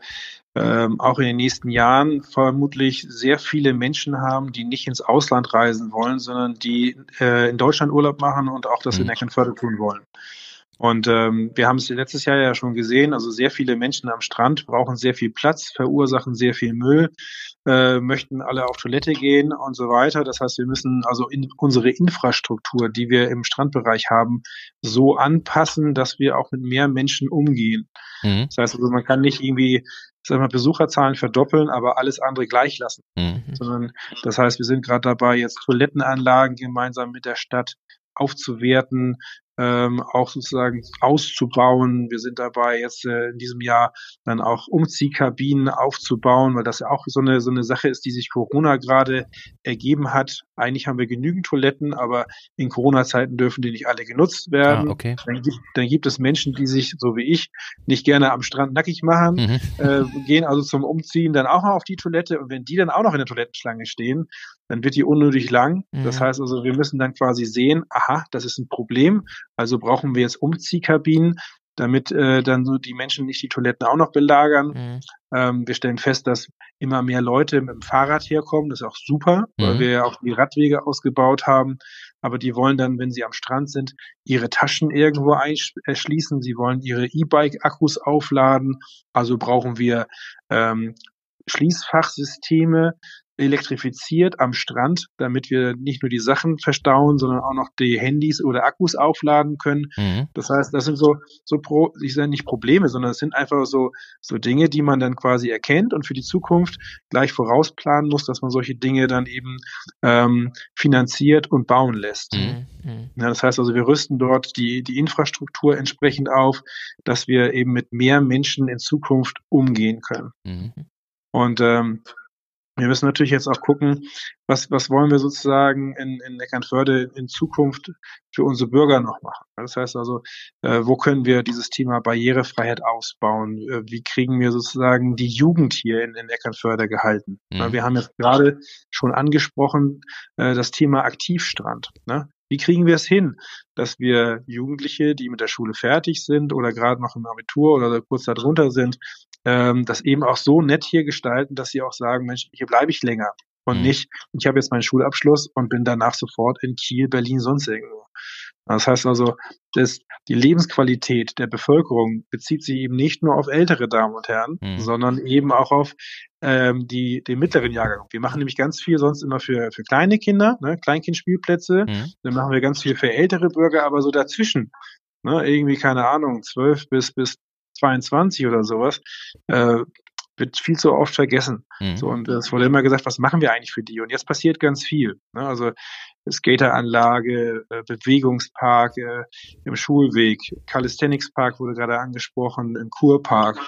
ähm, auch in den nächsten Jahren vermutlich sehr viele Menschen haben, die nicht ins Ausland reisen wollen, sondern die äh, in Deutschland Urlaub machen und auch das mhm. in Eckernförde tun wollen. Und ähm, wir haben es letztes Jahr ja schon gesehen, also sehr viele Menschen am Strand brauchen sehr viel Platz, verursachen sehr viel Müll, äh, möchten alle auf Toilette gehen und so weiter. Das heißt, wir müssen also in unsere Infrastruktur, die wir im Strandbereich haben, so anpassen, dass wir auch mit mehr Menschen umgehen. Mhm. Das heißt also, man kann nicht irgendwie sag mal, Besucherzahlen verdoppeln, aber alles andere gleich lassen. Mhm. Sondern das heißt, wir sind gerade dabei, jetzt Toilettenanlagen gemeinsam mit der Stadt aufzuwerten, ähm, auch sozusagen auszubauen. Wir sind dabei, jetzt äh, in diesem Jahr dann auch Umziehkabinen aufzubauen, weil das ja auch so eine, so eine Sache ist, die sich Corona gerade ergeben hat. Eigentlich haben wir genügend Toiletten, aber in Corona-Zeiten dürfen die nicht alle genutzt werden. Ah, okay. dann, gibt, dann gibt es Menschen, die sich, so wie ich, nicht gerne am Strand nackig machen, mhm. äh, gehen also zum Umziehen dann auch mal auf die Toilette und wenn die dann auch noch in der Toilettenschlange stehen, dann wird die unnötig lang. Mhm. Das heißt also, wir müssen dann quasi sehen, aha, das ist ein Problem, also brauchen wir jetzt Umziehkabinen, damit äh, dann so die Menschen nicht die Toiletten auch noch belagern. Mhm. Ähm, wir stellen fest, dass immer mehr Leute mit dem Fahrrad herkommen. Das ist auch super, mhm. weil wir ja auch die Radwege ausgebaut haben. Aber die wollen dann, wenn sie am Strand sind, ihre Taschen irgendwo erschließen. Sie wollen ihre E-Bike-Akkus aufladen. Also brauchen wir ähm, Schließfachsysteme, elektrifiziert am Strand, damit wir nicht nur die Sachen verstauen, sondern auch noch die Handys oder Akkus aufladen können. Mhm. Das heißt, das sind so, so pro, ich sage nicht Probleme, sondern es sind einfach so, so Dinge, die man dann quasi erkennt und für die Zukunft gleich vorausplanen muss, dass man solche Dinge dann eben ähm, finanziert und bauen lässt. Mhm. mhm. Ja, das heißt also, wir rüsten dort die, die Infrastruktur entsprechend auf, dass wir eben mit mehr Menschen in Zukunft umgehen können. Mhm. Und ähm, wir müssen natürlich jetzt auch gucken, was, was wollen wir sozusagen in, in Eckernförde in Zukunft für unsere Bürger noch machen. Das heißt also, äh, wo können wir dieses Thema Barrierefreiheit ausbauen? Äh, wie kriegen wir sozusagen die Jugend hier in, in Eckernförde gehalten? Mhm. Wir haben jetzt gerade schon angesprochen, äh, das Thema Aktivstrand. Ne? Wie kriegen wir es hin, dass wir Jugendliche, die mit der Schule fertig sind oder gerade noch im Abitur oder kurz darunter sind, ähm, das eben auch so nett hier gestalten, dass sie auch sagen, Mensch, hier bleibe ich länger und mhm. nicht, ich habe jetzt meinen Schulabschluss und bin danach sofort in Kiel, Berlin, sonst irgendwo. Das heißt also, dass die Lebensqualität der Bevölkerung bezieht sich eben nicht nur auf ältere Damen und Herren, mhm. sondern eben auch auf ähm, die, den mittleren Jahrgang. Wir machen nämlich ganz viel sonst immer für, für kleine Kinder, ne, Kleinkindspielplätze. Mhm. Dann machen wir ganz viel für ältere Bürger, aber so dazwischen, ne, irgendwie, keine Ahnung, zwölf bis, bis 22 oder sowas, äh, wird viel zu oft vergessen. Mhm. So, und es wurde immer gesagt, was machen wir eigentlich für die? Und jetzt passiert ganz viel. Ne? Also Skateranlage, äh, Bewegungspark äh, im Schulweg, Calisthenics Park wurde gerade angesprochen, im Kurpark.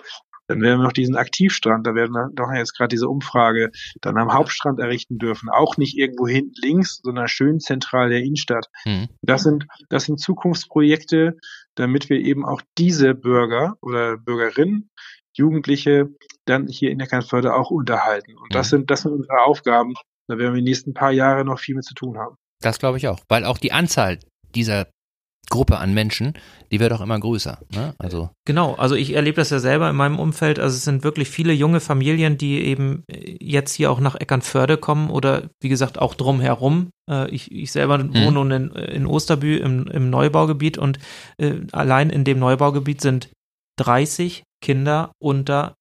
Dann werden wir noch diesen Aktivstrand, da werden wir doch jetzt gerade diese Umfrage dann am Hauptstrand errichten dürfen. Auch nicht irgendwo hinten links, sondern schön zentral der Innenstadt. Mhm. Das sind, das sind Zukunftsprojekte, damit wir eben auch diese Bürger oder Bürgerinnen, Jugendliche dann hier in der Eckernförde auch unterhalten. Und das mhm. sind, das sind unsere Aufgaben. Da werden wir in den nächsten paar Jahre noch viel mit zu tun haben. Das glaube ich auch, weil auch die Anzahl dieser Gruppe an Menschen, die wird auch immer größer. Ne? Also genau, also ich erlebe das ja selber in meinem Umfeld. Also es sind wirklich viele junge Familien, die eben jetzt hier auch nach Eckernförde kommen oder wie gesagt auch drumherum. Äh, ich, ich selber mhm. wohne nun in, in Osterbü im, im Neubaugebiet und äh, allein in dem Neubaugebiet sind 30 Kinder unter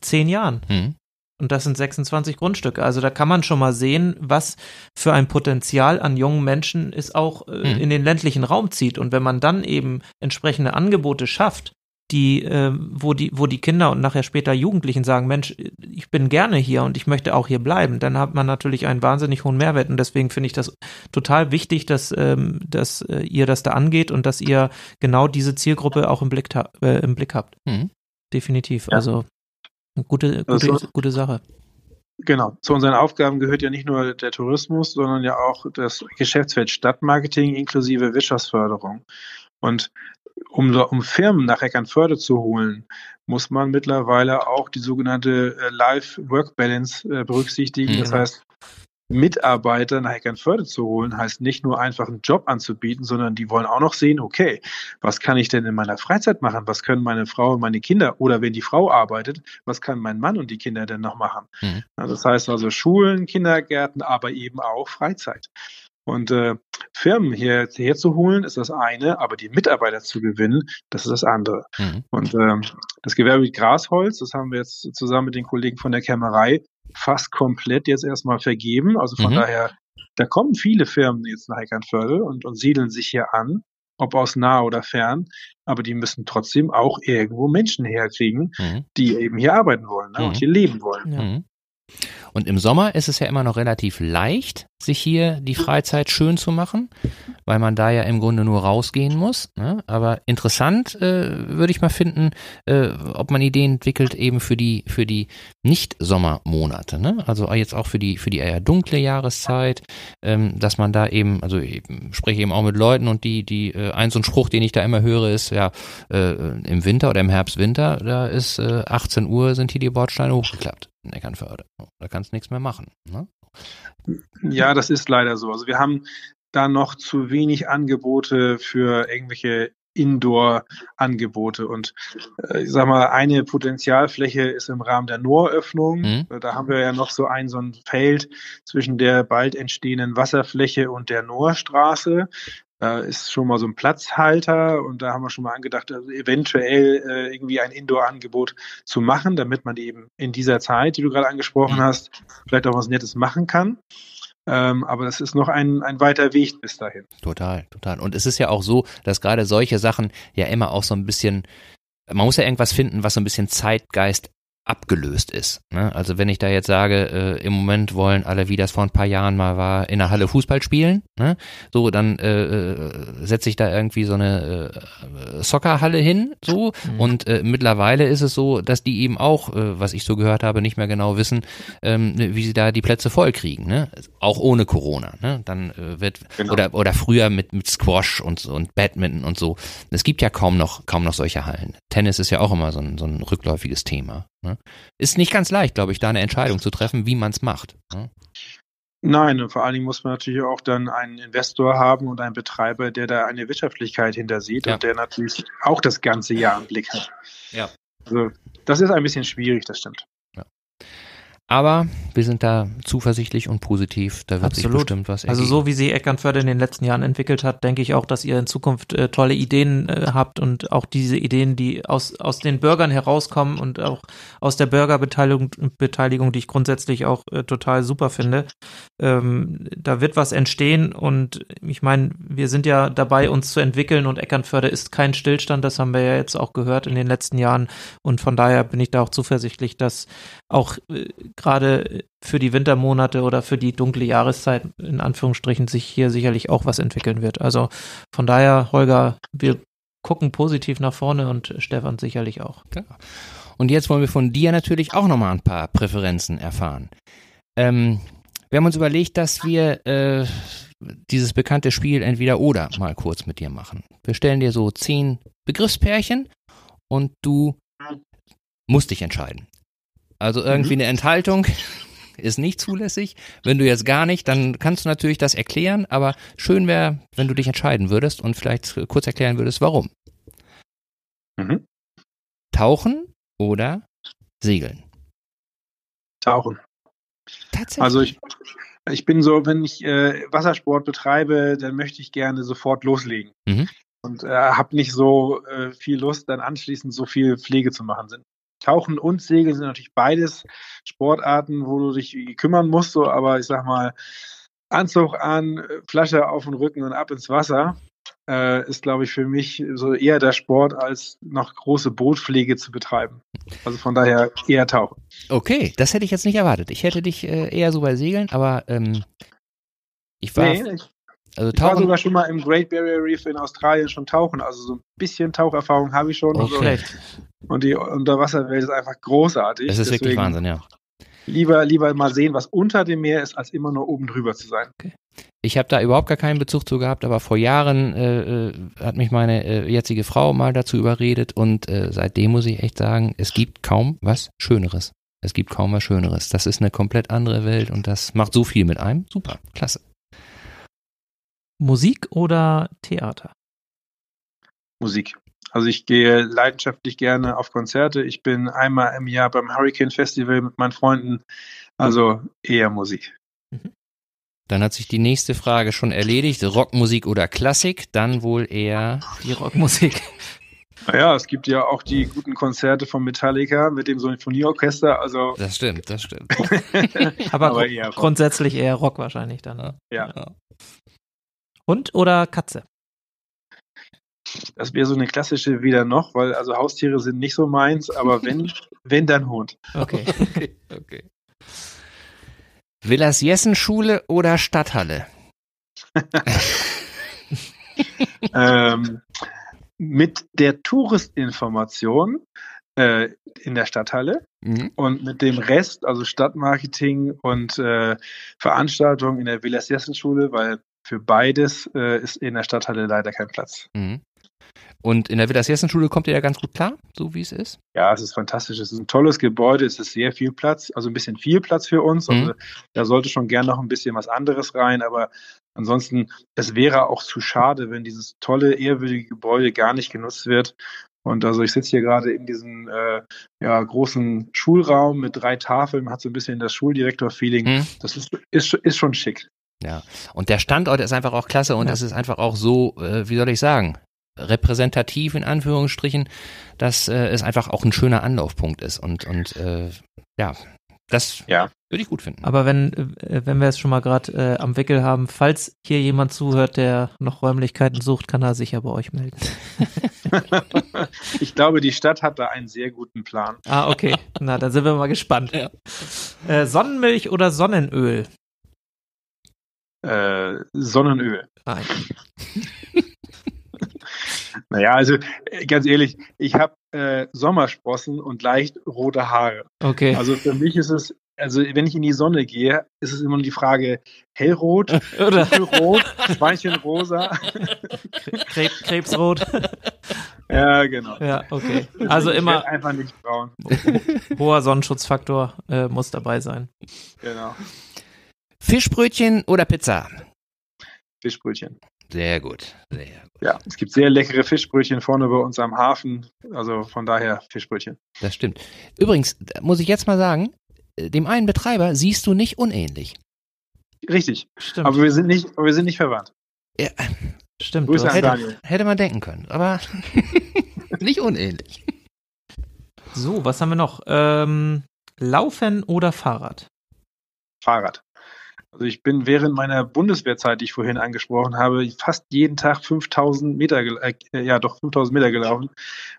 zehn Jahren. Mhm. Und das sind 26 Grundstücke. Also da kann man schon mal sehen, was für ein Potenzial an jungen Menschen es auch äh, mhm. in den ländlichen Raum zieht. Und wenn man dann eben entsprechende Angebote schafft, die, äh, wo die, wo die Kinder und nachher später Jugendlichen sagen, Mensch, ich bin gerne hier und ich möchte auch hier bleiben, dann hat man natürlich einen wahnsinnig hohen Mehrwert. Und deswegen finde ich das total wichtig, dass, ähm, dass äh, ihr das da angeht und dass ihr genau diese Zielgruppe auch im Blick, äh, im Blick habt. Mhm. Definitiv. Ja. Also Gute, gute, also, gute Sache. Genau. Zu unseren Aufgaben gehört ja nicht nur der Tourismus, sondern ja auch das Geschäftsfeld Stadtmarketing inklusive Wirtschaftsförderung. Und um, um Firmen nach Eckernförde zu holen, muss man mittlerweile auch die sogenannte äh, Life-Work-Balance äh, berücksichtigen. Das heißt, Mitarbeiter nach Eckernförde zu holen, heißt nicht nur einfach einen Job anzubieten, sondern die wollen auch noch sehen, okay, was kann ich denn in meiner Freizeit machen? Was können meine Frau und meine Kinder oder wenn die Frau arbeitet, was kann mein Mann und die Kinder denn noch machen? Mhm. das heißt also Schulen, Kindergärten, aber eben auch Freizeit. Und äh, Firmen hier, hierher zu holen, ist das eine, aber die Mitarbeiter zu gewinnen, das ist das andere. Mhm. Und ähm, das Gewerbegebiet Grasholz, das haben wir jetzt zusammen mit den Kollegen von der Kämmerei fast komplett jetzt erstmal vergeben. Also von mhm. daher, da kommen viele Firmen jetzt nach Eckernförde und, und siedeln sich hier an, ob aus nah oder fern, aber die müssen trotzdem auch irgendwo Menschen herkriegen, mhm. die eben hier arbeiten wollen ne, und mhm. hier leben wollen. Ja. Mhm. Und im Sommer ist es ja immer noch relativ leicht, sich hier die Freizeit schön zu machen, weil man da ja im Grunde nur rausgehen muss. Ne? Aber interessant äh, würde ich mal finden, äh, ob man Ideen entwickelt eben für die für die Nicht-Sommermonate. Ne? Also jetzt auch für die für die eher dunkle Jahreszeit, ähm, dass man da eben, also ich spreche eben auch mit Leuten und die die äh, ein so ein Spruch, den ich da immer höre, ist ja äh, im Winter oder im Herbst Winter, da ist äh, 18 Uhr sind hier die Bordsteine hochgeklappt in Eckernförde. Da kannst du nichts mehr machen. Ne? Ja, das ist leider so. Also wir haben da noch zu wenig Angebote für irgendwelche Indoor-Angebote. Und äh, ich sag mal, eine Potenzialfläche ist im Rahmen der Nooröffnung. Mhm. Da haben wir ja noch so ein, so ein Feld zwischen der bald entstehenden Wasserfläche und der Noorstraße. Da ist schon mal so ein Platzhalter und da haben wir schon mal angedacht, also eventuell äh, irgendwie ein Indoor-Angebot zu machen, damit man eben in dieser Zeit, die du gerade angesprochen hast, vielleicht auch was Nettes machen kann. Ähm, aber das ist noch ein, ein weiter Weg bis dahin. Total, total. Und es ist ja auch so, dass gerade solche Sachen ja immer auch so ein bisschen, man muss ja irgendwas finden, was so ein bisschen Zeitgeist abgelöst ist. Ne? Also wenn ich da jetzt sage, äh, im Moment wollen alle, wie das vor ein paar Jahren mal war, in der Halle Fußball spielen, ne? so dann äh, äh, setze ich da irgendwie so eine äh, Soccerhalle hin, so mhm. und äh, mittlerweile ist es so, dass die eben auch, äh, was ich so gehört habe, nicht mehr genau wissen, ähm, wie sie da die Plätze voll kriegen, ne? auch ohne Corona. Ne? Dann äh, wird genau. oder oder früher mit mit Squash und und Badminton und so. Es gibt ja kaum noch kaum noch solche Hallen. Tennis ist ja auch immer so ein so ein rückläufiges Thema. Ne? Ist nicht ganz leicht, glaube ich, da eine Entscheidung zu treffen, wie man es macht. Ne? Nein, und vor allen Dingen muss man natürlich auch dann einen Investor haben und einen Betreiber, der da eine Wirtschaftlichkeit hintersieht ja. und der natürlich auch das ganze Jahr im Blick hat. Ja. Also, das ist ein bisschen schwierig, das stimmt. Aber wir sind da zuversichtlich und positiv. Da wird Absolut. sich bestimmt was ergeben. Also so wie sie Eckernförde in den letzten Jahren entwickelt hat, denke ich auch, dass ihr in Zukunft äh, tolle Ideen äh, habt und auch diese Ideen, die aus, aus den Bürgern herauskommen und auch aus der Bürgerbeteiligung, Beteiligung, die ich grundsätzlich auch äh, total super finde. Ähm, da wird was entstehen und ich meine, wir sind ja dabei, uns zu entwickeln und Eckernförde ist kein Stillstand. Das haben wir ja jetzt auch gehört in den letzten Jahren und von daher bin ich da auch zuversichtlich, dass auch äh, gerade für die Wintermonate oder für die dunkle Jahreszeit in Anführungsstrichen sich hier sicherlich auch was entwickeln wird. Also von daher, Holger, wir gucken positiv nach vorne und Stefan sicherlich auch. Ja. Und jetzt wollen wir von dir natürlich auch nochmal ein paar Präferenzen erfahren. Ähm, wir haben uns überlegt, dass wir äh, dieses bekannte Spiel entweder oder mal kurz mit dir machen. Wir stellen dir so zehn Begriffspärchen und du musst dich entscheiden. Also irgendwie mhm. eine Enthaltung ist nicht zulässig. Wenn du jetzt gar nicht, dann kannst du natürlich das erklären, aber schön wäre, wenn du dich entscheiden würdest und vielleicht kurz erklären würdest, warum. Mhm. Tauchen oder segeln? Tauchen. Tatsächlich. Also ich, ich bin so, wenn ich äh, Wassersport betreibe, dann möchte ich gerne sofort loslegen. Mhm. Und äh, habe nicht so äh, viel Lust, dann anschließend so viel Pflege zu machen. Sind Tauchen und Segeln sind natürlich beides Sportarten, wo du dich kümmern musst, so, aber ich sag mal, Anzug an, Flasche auf den Rücken und ab ins Wasser äh, ist, glaube ich, für mich so eher der Sport, als noch große Bootpflege zu betreiben. Also von daher eher Tauchen. Okay, das hätte ich jetzt nicht erwartet. Ich hätte dich äh, eher so bei Segeln, aber ähm, ich war. Nee, ich, also ich war Tauchen. sogar schon mal im Great Barrier Reef in Australien schon tauchen. Also so ein bisschen Taucherfahrung habe ich schon. Oh, und, so. schlecht. und die Unterwasserwelt ist einfach großartig. Das ist wirklich Deswegen Wahnsinn, ja. Lieber, lieber mal sehen, was unter dem Meer ist, als immer nur oben drüber zu sein. Ich habe da überhaupt gar keinen Bezug zu gehabt, aber vor Jahren äh, äh, hat mich meine äh, jetzige Frau mal dazu überredet und äh, seitdem muss ich echt sagen, es gibt kaum was Schöneres. Es gibt kaum was Schöneres. Das ist eine komplett andere Welt und das macht so viel mit einem. Super, klasse. Musik oder Theater? Musik. Also ich gehe leidenschaftlich gerne auf Konzerte. Ich bin einmal im Jahr beim Hurricane Festival mit meinen Freunden. Also eher Musik. Dann hat sich die nächste Frage schon erledigt. Rockmusik oder Klassik? Dann wohl eher. Die Rockmusik. Naja, es gibt ja auch die guten Konzerte von Metallica mit dem Symphonieorchester. Also Das stimmt, das stimmt. Aber, Aber eher grundsätzlich eher Rock wahrscheinlich dann. ne? ja, Hund oder Katze? das wäre so eine klassische wieder noch, weil also Haustiere sind nicht so meins, aber wenn, wenn dann Hund. Okay. Okay, okay. Villas Jessen Schule oder Stadthalle? ähm, mit der Touristinformation äh, in der Stadthalle Mhm. und mit dem Rest, also Stadtmarketing und äh, Veranstaltungen in der Villas Jessen Schule, weil für beides äh, ist in der Stadthalle leider kein Platz. Mhm. Und in der Villas Jessen Schule kommt ihr ja ganz gut klar, so wie es ist? Ja, es ist fantastisch. Es ist ein tolles Gebäude. Es ist sehr viel Platz, also ein bisschen viel Platz für uns. Mhm. Also, da sollte schon gern noch ein bisschen was anderes rein. Aber ansonsten, es wäre auch zu schade, wenn dieses tolle, ehrwürdige Gebäude gar nicht genutzt wird. Und also ich sitze hier gerade in diesem äh, ja, großen Schulraum mit drei Tafeln, hat so ein bisschen das Schuldirektor-Feeling. Mhm. Das ist, ist, ist schon schick. Ja. Und der Standort ist einfach auch klasse und Ja. es ist einfach auch so, äh, wie soll ich sagen, repräsentativ in Anführungsstrichen, dass äh, es einfach auch ein schöner Anlaufpunkt ist. Und, und äh, ja, das Ja. würde ich gut finden. Aber wenn, äh, wenn wir es schon mal gerade äh, am Wickel haben, falls hier jemand zuhört, der noch Räumlichkeiten sucht, kann er sich ja bei euch melden. ich glaube, die Stadt hat da einen sehr guten Plan. Ah, okay. Na, dann sind wir mal gespannt. Ja. Äh, Sonnenmilch oder Sonnenöl? Äh, Sonnenöl. Nein. Naja, also äh, ganz ehrlich, ich habe äh, Sommersprossen und leicht rote Haare. Okay. Also für mich ist es, also wenn ich in die Sonne gehe, ist es immer nur die Frage hellrot, Oder rot, Schweinchenrosa. Kre Krebsrot. ja, genau. ja, okay. Also Ich immer einfach nicht braun. hoher Sonnenschutzfaktor äh, muss dabei sein. Genau. Fischbrötchen oder Pizza? Fischbrötchen. Sehr gut. Sehr gut. Ja, es gibt sehr leckere Fischbrötchen vorne bei uns am Hafen. Also von daher Fischbrötchen. Das stimmt. Übrigens, muss ich jetzt mal sagen, äh, dem einen Betreiber siehst du nicht unähnlich. Richtig. Stimmt. Aber wir sind nicht, aber wir sind nicht verwandt. Ja, Stimmt. Grüße an hast- Daniel. hätte man denken können, aber nicht unähnlich. So, was haben wir noch? Ähm, Laufen oder Fahrrad? Fahrrad. Also ich bin während meiner Bundeswehrzeit, die ich vorhin angesprochen habe, fast jeden Tag 5000 Meter, gel- äh, ja doch 5000 Meter gelaufen.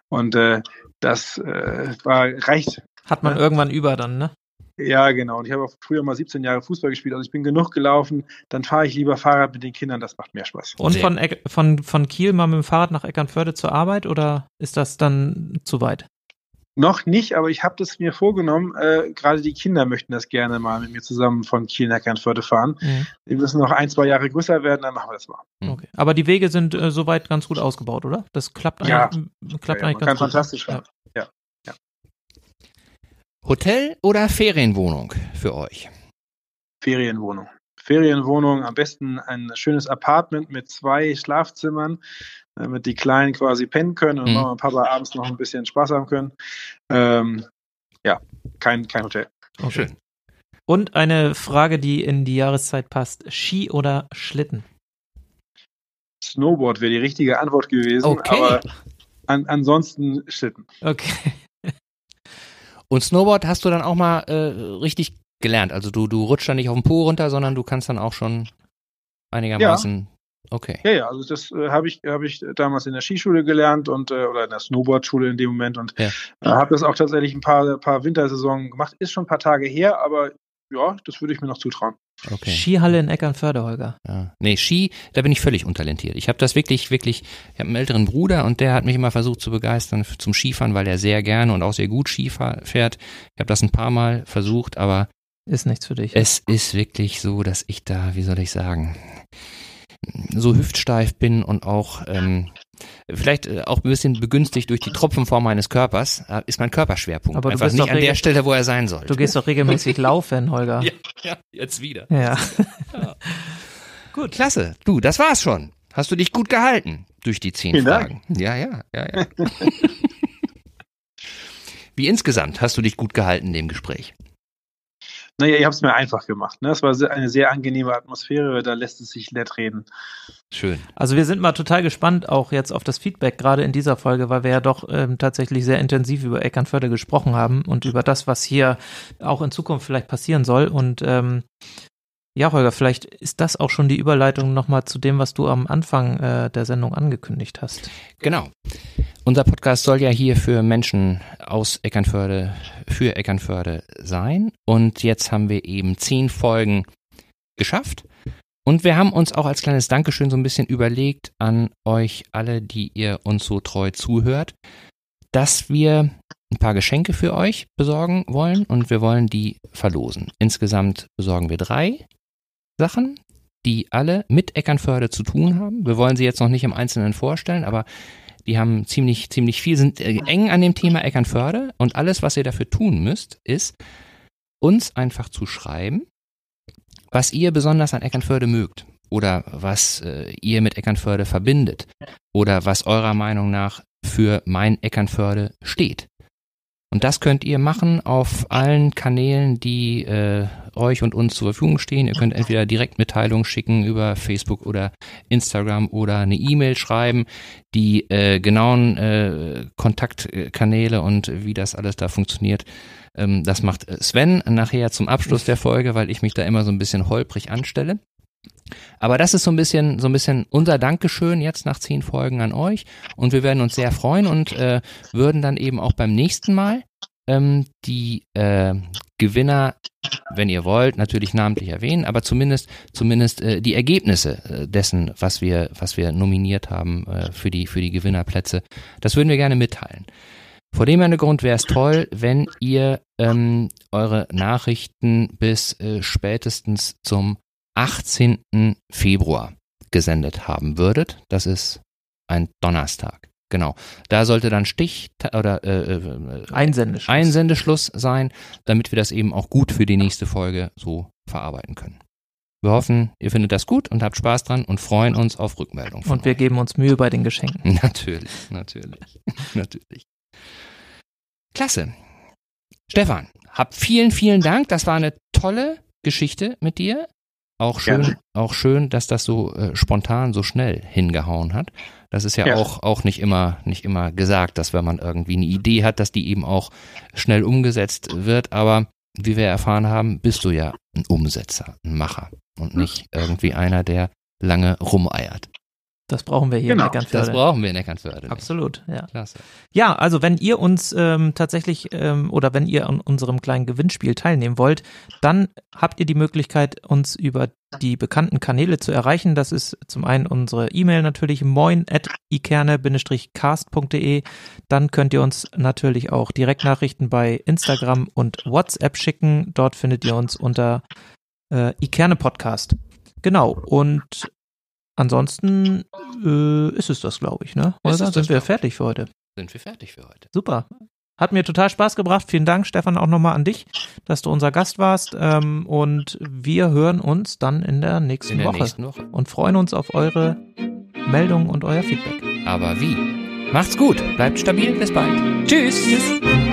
Und äh, das äh, war reicht. Hat man Ja. irgendwann über dann, ne? Ja, genau. Und ich habe auch früher mal 17 Jahre Fußball gespielt. Also ich bin genug gelaufen. Dann fahre ich lieber Fahrrad mit den Kindern. Das macht mehr Spaß. Und von, Eck- von, von Kiel mal mit dem Fahrrad nach Eckernförde zur Arbeit oder ist das dann zu weit? Noch nicht, aber ich habe das mir vorgenommen. Äh, Gerade die Kinder möchten das gerne mal mit mir zusammen von Kiel nach Kernförde fahren. Mhm. Die müssen noch ein, zwei Jahre größer werden, dann machen wir das mal. Hm. Okay. Aber die Wege sind äh, soweit ganz gut ausgebaut, oder? Das klappt Ja. eigentlich, m- klappt Ja, ja, eigentlich ganz kann gut. fantastisch Ja. fahren. Hotel oder Ferienwohnung für euch? Ferienwohnung. Ferienwohnung, am besten ein schönes Apartment mit zwei Schlafzimmern, damit die Kleinen quasi pennen können und Mhm. Mama und Papa abends noch ein bisschen Spaß haben können. Ähm, ja, kein, kein Hotel. Okay. Schön. Und eine Frage, die in die Jahreszeit passt. Ski oder Schlitten? Snowboard wäre die richtige Antwort gewesen, Okay. aber an, ansonsten Schlitten. Okay. Und Snowboard hast du dann auch mal äh, richtig gelernt. Also du, du rutschst dann nicht auf den Po runter, sondern du kannst dann auch schon einigermaßen. Okay. Ja, ja, also das äh, habe ich, hab ich damals in der Skischule gelernt und äh, oder in der Snowboardschule in dem Moment und Ja. äh, habe das auch tatsächlich ein paar, paar Wintersaison gemacht. Ist schon ein paar Tage her, aber ja, das würde ich mir noch zutrauen. okay. Skihalle in Eckernförde, Holger. Ja. Nee, Ski, da bin ich völlig untalentiert. Ich habe das wirklich, wirklich, ich habe einen älteren Bruder und der hat mich immer versucht zu begeistern zum Skifahren, weil er sehr gerne und auch sehr gut Ski fährt. Ich habe das ein paar Mal versucht, aber Ist nichts für dich. es ist wirklich so, dass ich da, wie soll ich sagen, so hüftsteif bin und auch ähm, vielleicht äh, auch ein bisschen begünstigt durch die Tropfenform meines Körpers, äh, ist mein Körperschwerpunkt. Aber du Einfach bist nicht an der Stelle, wo er sein sollte. Du gehst doch regelmäßig laufen, Holger. ja, ja, jetzt wieder. Ja. Gut, klasse. Du, das war's schon. Hast du dich gut gehalten durch die zehn Vielen Dank. Fragen? Ja, ja, ja, ja. Wie insgesamt hast du dich gut gehalten in dem Gespräch? Naja, ihr habt es mir einfach gemacht. Ne? Es war eine sehr angenehme Atmosphäre, da lässt es sich nett reden. Schön. Also wir sind mal total gespannt auch jetzt auf das Feedback, gerade in dieser Folge, weil wir ja doch ähm, tatsächlich sehr intensiv über Eckernförde gesprochen haben und über das, was hier auch in Zukunft vielleicht passieren soll. Und ähm, ja, Holger, vielleicht ist das auch schon die Überleitung nochmal zu dem, was du am Anfang äh, der Sendung angekündigt hast. Genau. Unser Podcast soll ja hier für Menschen aus Eckernförde, für Eckernförde sein. Und jetzt haben wir eben zehn Folgen geschafft. Und wir haben uns auch als kleines Dankeschön so ein bisschen überlegt an euch alle, die ihr uns so treu zuhört, dass wir ein paar Geschenke für euch besorgen wollen und wir wollen die verlosen. Insgesamt besorgen wir drei Sachen, die alle mit Eckernförde zu tun haben. Wir wollen sie jetzt noch nicht im Einzelnen vorstellen, aber die haben ziemlich, ziemlich viel, sind äh, eng an dem Thema Eckernförde und alles, was ihr dafür tun müsst, ist, uns einfach zu schreiben, was ihr besonders an Eckernförde mögt oder was äh, ihr mit Eckernförde verbindet oder was eurer Meinung nach für mein Eckernförde steht. Und das könnt ihr machen auf allen Kanälen, die äh, euch und uns zur Verfügung stehen. Ihr könnt entweder Direktmitteilungen schicken über Facebook oder Instagram oder eine E-Mail schreiben. Die äh, genauen äh, Kontaktkanäle und wie das alles da funktioniert, ähm, das macht Sven nachher zum Abschluss der Folge, weil ich mich da immer so ein bisschen holprig anstelle. Aber das ist so ein bisschen, so ein bisschen unser Dankeschön jetzt nach zehn Folgen an euch. Und wir werden uns sehr freuen und äh, würden dann eben auch beim nächsten Mal ähm, die äh, Gewinner, wenn ihr wollt, natürlich namentlich erwähnen, aber zumindest, zumindest äh, die Ergebnisse äh, dessen, was wir, was wir nominiert haben äh, für die, für die Gewinnerplätze, das würden wir gerne mitteilen. Vor dem Hintergrund wäre es toll, wenn ihr ähm, eure Nachrichten bis äh, spätestens zum 18. Februar gesendet haben würdet. Das ist ein Donnerstag. Genau. Da sollte dann Stich oder äh, äh, Einsendeschluss. Einsendeschluss sein, damit wir das eben auch gut für die nächste Folge so verarbeiten können. Wir hoffen, ihr findet das gut und habt Spaß dran und freuen uns auf Rückmeldung. Von Und wir geben uns Mühe bei den Geschenken. euch. natürlich, natürlich, natürlich. Klasse. Stefan, hab vielen, vielen Dank. Das war eine tolle Geschichte mit dir. Auch schön, Gerne. auch schön, dass das so äh, spontan, so schnell hingehauen hat. Das ist ja, Ja. auch auch nicht immer nicht immer gesagt, dass wenn man irgendwie eine Idee hat, dass die eben auch schnell umgesetzt wird. Aber wie wir erfahren haben, bist du ja ein Umsetzer, ein Macher und nicht irgendwie einer, der lange rumeiert. Das brauchen wir hier Genau, in Das Eckernförde. brauchen wir in Eckernförde. Absolut, ja. Klasse. Ja, also wenn ihr uns ähm, tatsächlich ähm, oder wenn ihr an unserem kleinen Gewinnspiel teilnehmen wollt, dann habt ihr die Möglichkeit, uns über die bekannten Kanäle zu erreichen. Das ist zum einen unsere E-Mail natürlich moin at ikerne-cast.de. Dann könnt ihr uns natürlich auch Direktnachrichten bei Instagram und WhatsApp schicken. Dort findet ihr uns unter äh, ikerne Podcast. Genau. Und ansonsten äh, ist es das, glaube ich, ne? Oder das, sind wir fertig für heute? Sind wir fertig für heute. Super. Hat mir total Spaß gebracht. Vielen Dank, Stefan, auch nochmal an dich, dass du unser Gast warst. Ähm, und wir hören uns dann in der nächsten, In der Woche, nächsten Woche. und freuen uns auf eure Meldungen und euer Feedback. Aber wie? Macht's gut, bleibt stabil, bis bald. Tschüss. Tschüss.